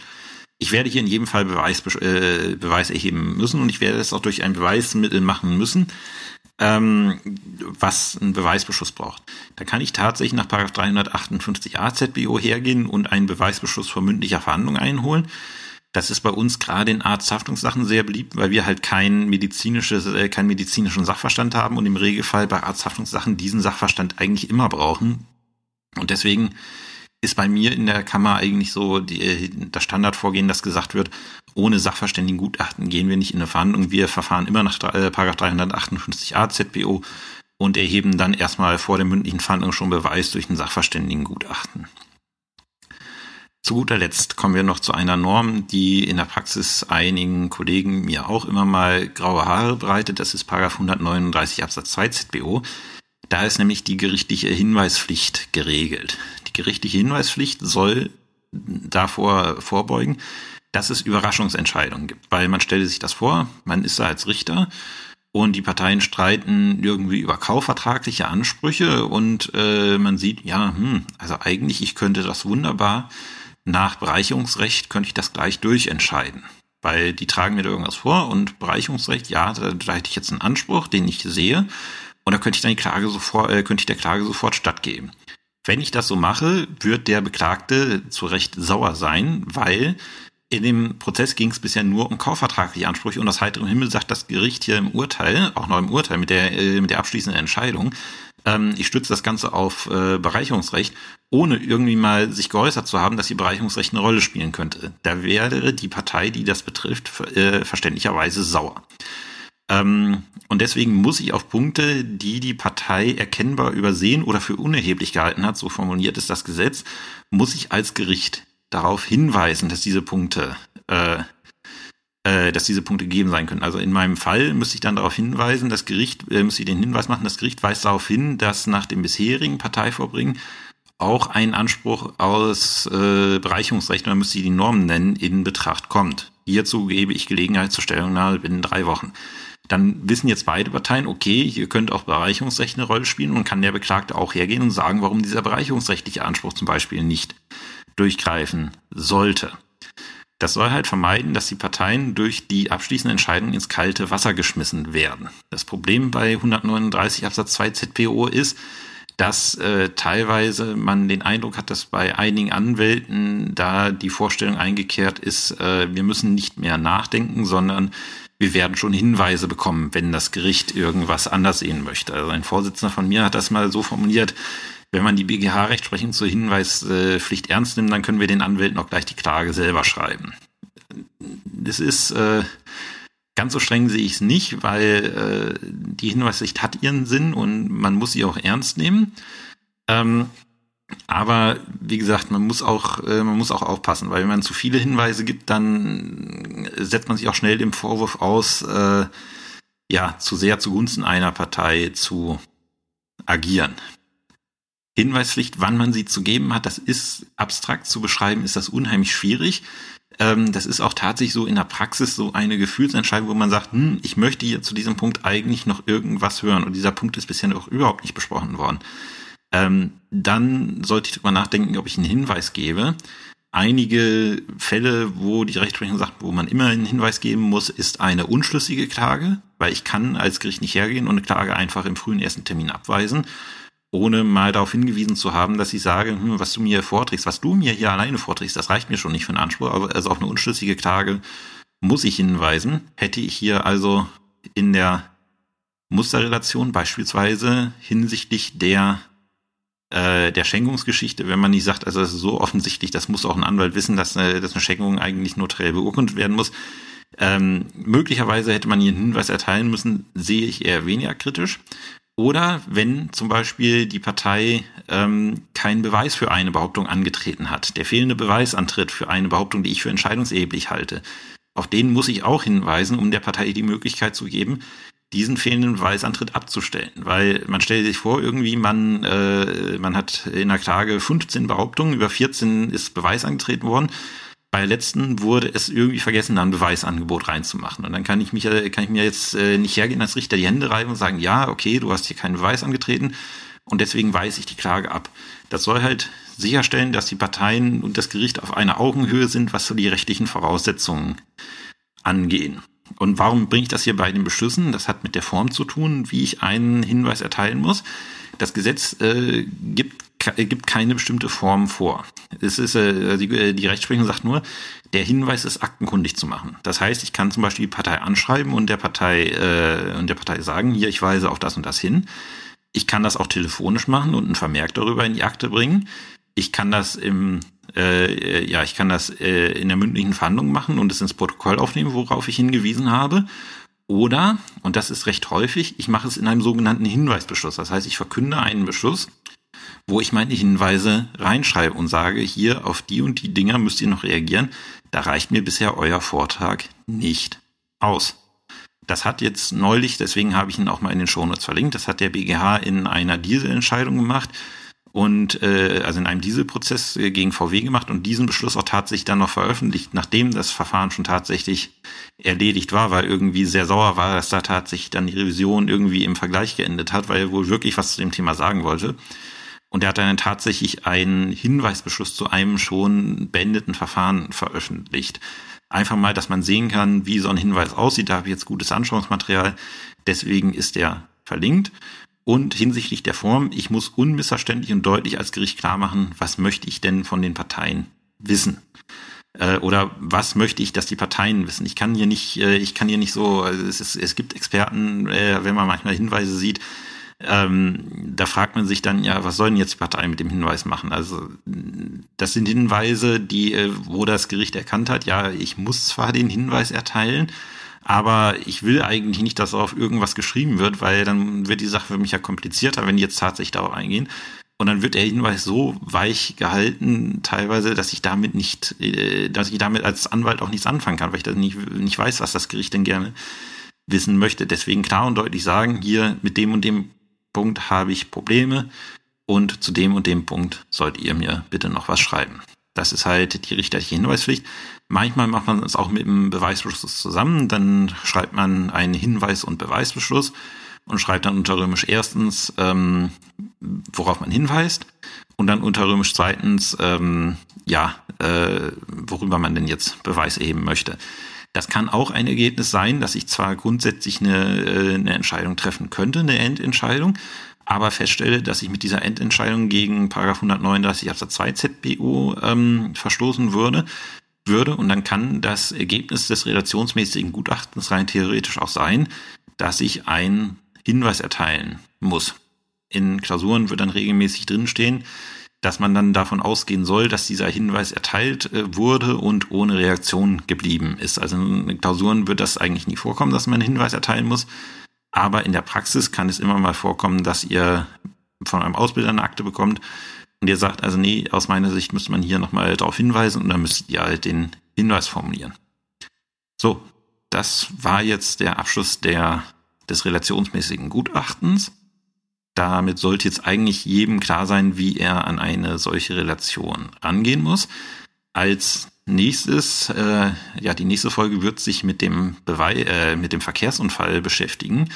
ich werde hier in jedem Fall Beweis, äh, Beweis erheben müssen und ich werde es auch durch ein Beweismittel machen müssen, ähm, was einen Beweisbeschluss braucht. Da kann ich tatsächlich nach 358 AZBO hergehen und einen Beweisbeschluss vor mündlicher Verhandlung einholen. Das ist bei uns gerade in Arzthaftungssachen sehr beliebt, weil wir halt kein medizinisches, äh, keinen medizinischen Sachverstand haben und im Regelfall bei Arzthaftungssachen diesen Sachverstand eigentlich immer brauchen. Und deswegen ist bei mir in der Kammer eigentlich so die, das Standardvorgehen, dass gesagt wird, ohne Sachverständigengutachten gehen wir nicht in eine Verhandlung. Wir verfahren immer nach äh, 358a ZBO und erheben dann erstmal vor der mündlichen Verhandlung schon Beweis durch ein Sachverständigengutachten. Zu guter Letzt kommen wir noch zu einer Norm, die in der Praxis einigen Kollegen mir auch immer mal graue Haare bereitet. Das ist 139 Absatz 2 ZBO. Da ist nämlich die gerichtliche Hinweispflicht geregelt. Gerichtliche Hinweispflicht soll davor vorbeugen, dass es Überraschungsentscheidungen gibt. Weil man stelle sich das vor, man ist da als Richter und die Parteien streiten irgendwie über kaufvertragliche Ansprüche und äh, man sieht, ja, hm, also eigentlich, ich könnte das wunderbar nach Bereicherungsrecht, könnte ich das gleich durchentscheiden. Weil die tragen mir da irgendwas vor und Bereicherungsrecht, ja, da, da hätte ich jetzt einen Anspruch, den ich sehe und da könnte ich dann die Klage sofort, äh, könnte ich der Klage sofort stattgeben. Wenn ich das so mache, wird der Beklagte zu Recht sauer sein, weil in dem Prozess ging es bisher nur um kaufvertragliche Ansprüche und aus heiterem Himmel sagt das Gericht hier im Urteil, auch noch im Urteil mit der, äh, mit der abschließenden Entscheidung, ähm, ich stütze das Ganze auf äh, Bereicherungsrecht, ohne irgendwie mal sich geäußert zu haben, dass die Bereicherungsrecht eine Rolle spielen könnte. Da wäre die Partei, die das betrifft, äh, verständlicherweise sauer. Ähm, und deswegen muss ich auf Punkte, die die Partei erkennbar übersehen oder für unerheblich gehalten hat, so formuliert ist das Gesetz, muss ich als Gericht darauf hinweisen, dass diese Punkte, äh, äh, dass diese Punkte gegeben sein können. Also in meinem Fall müsste ich dann darauf hinweisen, das Gericht, äh, müsste ich den Hinweis machen, das Gericht weist darauf hin, dass nach dem bisherigen Parteivorbringen auch ein Anspruch aus äh, Bereicherungsrecht, man müsste die Normen nennen, in Betracht kommt. Hierzu gebe ich Gelegenheit zur Stellungnahme binnen drei Wochen dann wissen jetzt beide Parteien, okay, hier könnte auch Bereicherungsrecht eine Rolle spielen und kann der Beklagte auch hergehen und sagen, warum dieser bereicherungsrechtliche Anspruch zum Beispiel nicht durchgreifen sollte. Das soll halt vermeiden, dass die Parteien durch die abschließende Entscheidung ins kalte Wasser geschmissen werden. Das Problem bei 139 Absatz 2 ZPO ist, dass äh, teilweise man den Eindruck hat, dass bei einigen Anwälten da die Vorstellung eingekehrt ist, äh, wir müssen nicht mehr nachdenken, sondern wir werden schon Hinweise bekommen, wenn das Gericht irgendwas anders sehen möchte. Also ein Vorsitzender von mir hat das mal so formuliert, wenn man die BGH-Rechtsprechung zur Hinweispflicht ernst nimmt, dann können wir den Anwälten auch gleich die Klage selber schreiben. Das ist äh, ganz so streng sehe ich es nicht, weil äh, die Hinweispflicht hat ihren Sinn und man muss sie auch ernst nehmen. Ähm, Aber wie gesagt, man muss auch, äh, man muss auch aufpassen, weil wenn man zu viele Hinweise gibt, dann setzt man sich auch schnell dem Vorwurf aus, äh, ja, zu sehr zugunsten einer Partei zu agieren. Hinweispflicht, wann man sie zu geben hat, das ist abstrakt zu beschreiben, ist das unheimlich schwierig. Ähm, das ist auch tatsächlich so in der Praxis so eine Gefühlsentscheidung, wo man sagt, hm, ich möchte hier zu diesem Punkt eigentlich noch irgendwas hören und dieser Punkt ist bisher noch überhaupt nicht besprochen worden. Ähm, dann sollte ich darüber nachdenken, ob ich einen Hinweis gebe. Einige Fälle, wo die Rechtsprechung sagt, wo man immer einen Hinweis geben muss, ist eine unschlüssige Klage, weil ich kann als Gericht nicht hergehen und eine Klage einfach im frühen ersten Termin abweisen ohne mal darauf hingewiesen zu haben, dass ich sage, hm, was du mir vorträgst, was du mir hier alleine vorträgst, das reicht mir schon nicht für einen Anspruch, aber also auf eine unschlüssige Klage muss ich hinweisen. Hätte ich hier also in der Musterrelation beispielsweise hinsichtlich der äh, der Schenkungsgeschichte, wenn man nicht sagt, also das ist so offensichtlich, das muss auch ein Anwalt wissen, dass, äh, dass eine Schenkung eigentlich notariell beurkundet werden muss. Ähm, möglicherweise hätte man hier einen Hinweis erteilen müssen, sehe ich eher weniger kritisch. Oder wenn zum Beispiel die Partei ähm, keinen Beweis für eine Behauptung angetreten hat, der fehlende Beweis antritt für eine Behauptung, die ich für entscheidungserheblich halte, auf den muss ich auch hinweisen, um der Partei die Möglichkeit zu geben, diesen fehlenden Beweisantritt abzustellen. Weil man stellt sich vor, irgendwie man, äh, man hat in der Klage 15 Behauptungen, über 14 ist Beweis angetreten worden bei der letzten wurde es irgendwie vergessen, da ein Beweisangebot reinzumachen. Und dann kann ich mich, kann ich mir jetzt äh, nicht hergehen als Richter die Hände reiben und sagen, ja, okay, du hast hier keinen Beweis angetreten und deswegen weise ich die Klage ab. Das soll halt sicherstellen, dass die Parteien und das Gericht auf einer Augenhöhe sind, was so die rechtlichen Voraussetzungen angehen. Und warum bringe ich das hier bei den Beschlüssen? Das hat mit der Form zu tun, wie ich einen Hinweis erteilen muss. Das Gesetz äh, gibt gibt keine bestimmte Form vor. Es ist, äh, die, äh, die Rechtsprechung sagt nur, der Hinweis ist aktenkundig zu machen. Das heißt, ich kann zum Beispiel die Partei anschreiben und der Partei äh, und der Partei sagen, hier, ich weise auf das und das hin. Ich kann das auch telefonisch machen und einen Vermerk darüber in die Akte bringen. Ich kann das im äh, ja, ich kann das äh, in der mündlichen Verhandlung machen und es ins Protokoll aufnehmen, worauf ich hingewiesen habe. Oder, und das ist recht häufig, ich mache es in einem sogenannten Hinweisbeschluss. Das heißt, ich verkünde einen Beschluss wo ich meine Hinweise reinschreibe und sage, hier auf die und die Dinger müsst ihr noch reagieren. Da reicht mir bisher euer Vortrag nicht aus. Das hat jetzt neulich, deswegen habe ich ihn auch mal in den Shownotes verlinkt, das hat der BGH in einer Dieselentscheidung gemacht und äh, also in einem Dieselprozess äh, gegen VW gemacht und diesen Beschluss auch tatsächlich dann noch veröffentlicht, nachdem das Verfahren schon tatsächlich erledigt war, weil irgendwie sehr sauer war, dass da tatsächlich dann die Revision irgendwie im Vergleich geendet hat, weil er wohl wirklich was zu dem Thema sagen wollte. Und er hat dann tatsächlich einen Hinweisbeschluss zu einem schon beendeten Verfahren veröffentlicht. Einfach mal, dass man sehen kann, wie so ein Hinweis aussieht. Da habe ich jetzt gutes Anschauungsmaterial. Deswegen ist er verlinkt. Und hinsichtlich der Form, ich muss unmissverständlich und deutlich als Gericht klar machen, was möchte ich denn von den Parteien wissen? Äh, oder was möchte ich, dass die Parteien wissen? Ich kann hier nicht, äh, ich kann hier nicht so, also es, ist, es gibt Experten, äh, wenn man manchmal Hinweise sieht, ähm, da fragt man sich dann, ja, was soll denn jetzt die Partei mit dem Hinweis machen? Also das sind Hinweise, die, wo das Gericht erkannt hat, ja, ich muss zwar den Hinweis erteilen, aber ich will eigentlich nicht, dass auf irgendwas geschrieben wird, weil dann wird die Sache für mich ja komplizierter, wenn die jetzt tatsächlich darauf eingehen. Und dann wird der Hinweis so weich gehalten, teilweise, dass ich damit nicht, äh, dass ich damit als Anwalt auch nichts anfangen kann, weil ich das nicht, nicht weiß, was das Gericht denn gerne wissen möchte. Deswegen klar und deutlich sagen, hier mit dem und dem Punkt habe ich Probleme und zu dem und dem Punkt sollt ihr mir bitte noch was schreiben. Das ist halt die richterliche Hinweispflicht. Manchmal macht man es auch mit einem Beweisbeschluss zusammen. Dann schreibt man einen Hinweis- und Beweisbeschluss und schreibt dann unter römisch erstens, ähm, worauf man hinweist und dann unter römisch zweitens, ähm, ja, äh, worüber man denn jetzt Beweis erheben möchte. Das kann auch ein Ergebnis sein, dass ich zwar grundsätzlich eine, äh, eine Entscheidung treffen könnte, eine Endentscheidung, aber feststelle, dass ich mit dieser Endentscheidung gegen 139 Absatz 2 ZBO ähm, verstoßen würde, würde. Und dann kann das Ergebnis des relationsmäßigen Gutachtens rein theoretisch auch sein, dass ich einen Hinweis erteilen muss. In Klausuren wird dann regelmäßig drinstehen, dass man dann davon ausgehen soll, dass dieser Hinweis erteilt äh, wurde und ohne Reaktion geblieben ist. Also in Klausuren wird das eigentlich nie vorkommen, dass man einen Hinweis erteilen muss. Aber in der Praxis kann es immer mal vorkommen, dass ihr von einem Ausbilder eine Akte bekommt Und ihr sagt also, nee, aus meiner Sicht müsste man hier nochmal darauf hinweisen und dann müsst ihr halt den Hinweis formulieren. So, das war jetzt der Abschluss der, des relationsmäßigen Gutachtens. Damit sollte jetzt eigentlich jedem klar sein, wie er an eine solche Relation rangehen muss. Als nächstes, äh, ja, die nächste Folge wird sich mit dem Beweis, äh, mit dem Verkehrsunfall beschäftigen.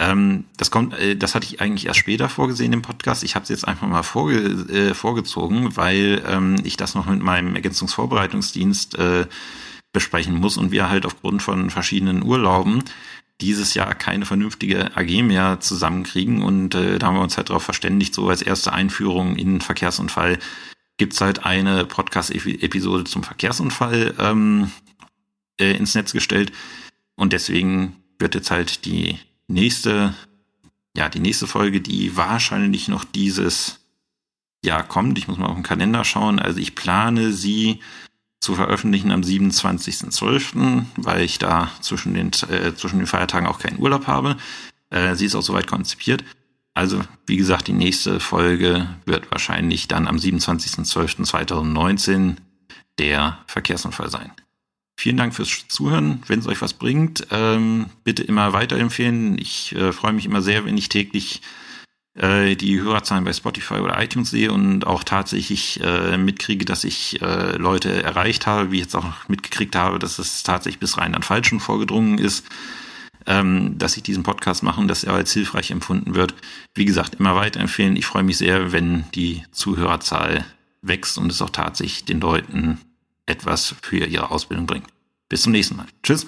Ähm, das kommt, äh, das hatte ich eigentlich erst später vorgesehen im Podcast. Ich habe es jetzt einfach mal vorge äh, vorgezogen, weil ähm, ich das noch mit meinem Ergänzungsvorbereitungsdienst äh, besprechen muss und wir halt aufgrund von verschiedenen Urlauben dieses Jahr keine vernünftige AG mehr zusammenkriegen und äh, da haben wir uns halt darauf verständigt, so als erste Einführung in Verkehrsunfall gibt's halt eine Podcast-Episode zum Verkehrsunfall ähm, äh, ins Netz gestellt und deswegen wird jetzt halt die nächste, ja, die nächste Folge, die wahrscheinlich noch dieses Jahr kommt. Ich muss mal auf den Kalender schauen. Also ich plane sie zu veröffentlichen am 27.12., weil ich da zwischen den, äh, zwischen den Feiertagen auch keinen Urlaub habe. Äh, sie ist auch soweit konzipiert. Also, wie gesagt, die nächste Folge wird wahrscheinlich dann am 27.12.2019 der Verkehrsunfall sein. Vielen Dank fürs Zuhören. Wenn es euch was bringt, ähm, bitte immer weiterempfehlen. Ich äh, freue mich immer sehr, wenn ich täglich äh, die Hörerzahlen bei Spotify oder iTunes sehe und auch tatsächlich äh, mitkriege, dass ich äh, Leute erreicht habe, wie ich jetzt auch mitgekriegt habe, dass es tatsächlich bis rein an Falschen vorgedrungen ist, ähm, dass ich diesen Podcast mache und dass er als hilfreich empfunden wird. Wie gesagt, immer weiterempfehlen. Ich freue mich sehr, wenn die Zuhörerzahl wächst und es auch tatsächlich den Leuten etwas für ihre Ausbildung bringt. Bis zum nächsten Mal. Tschüss.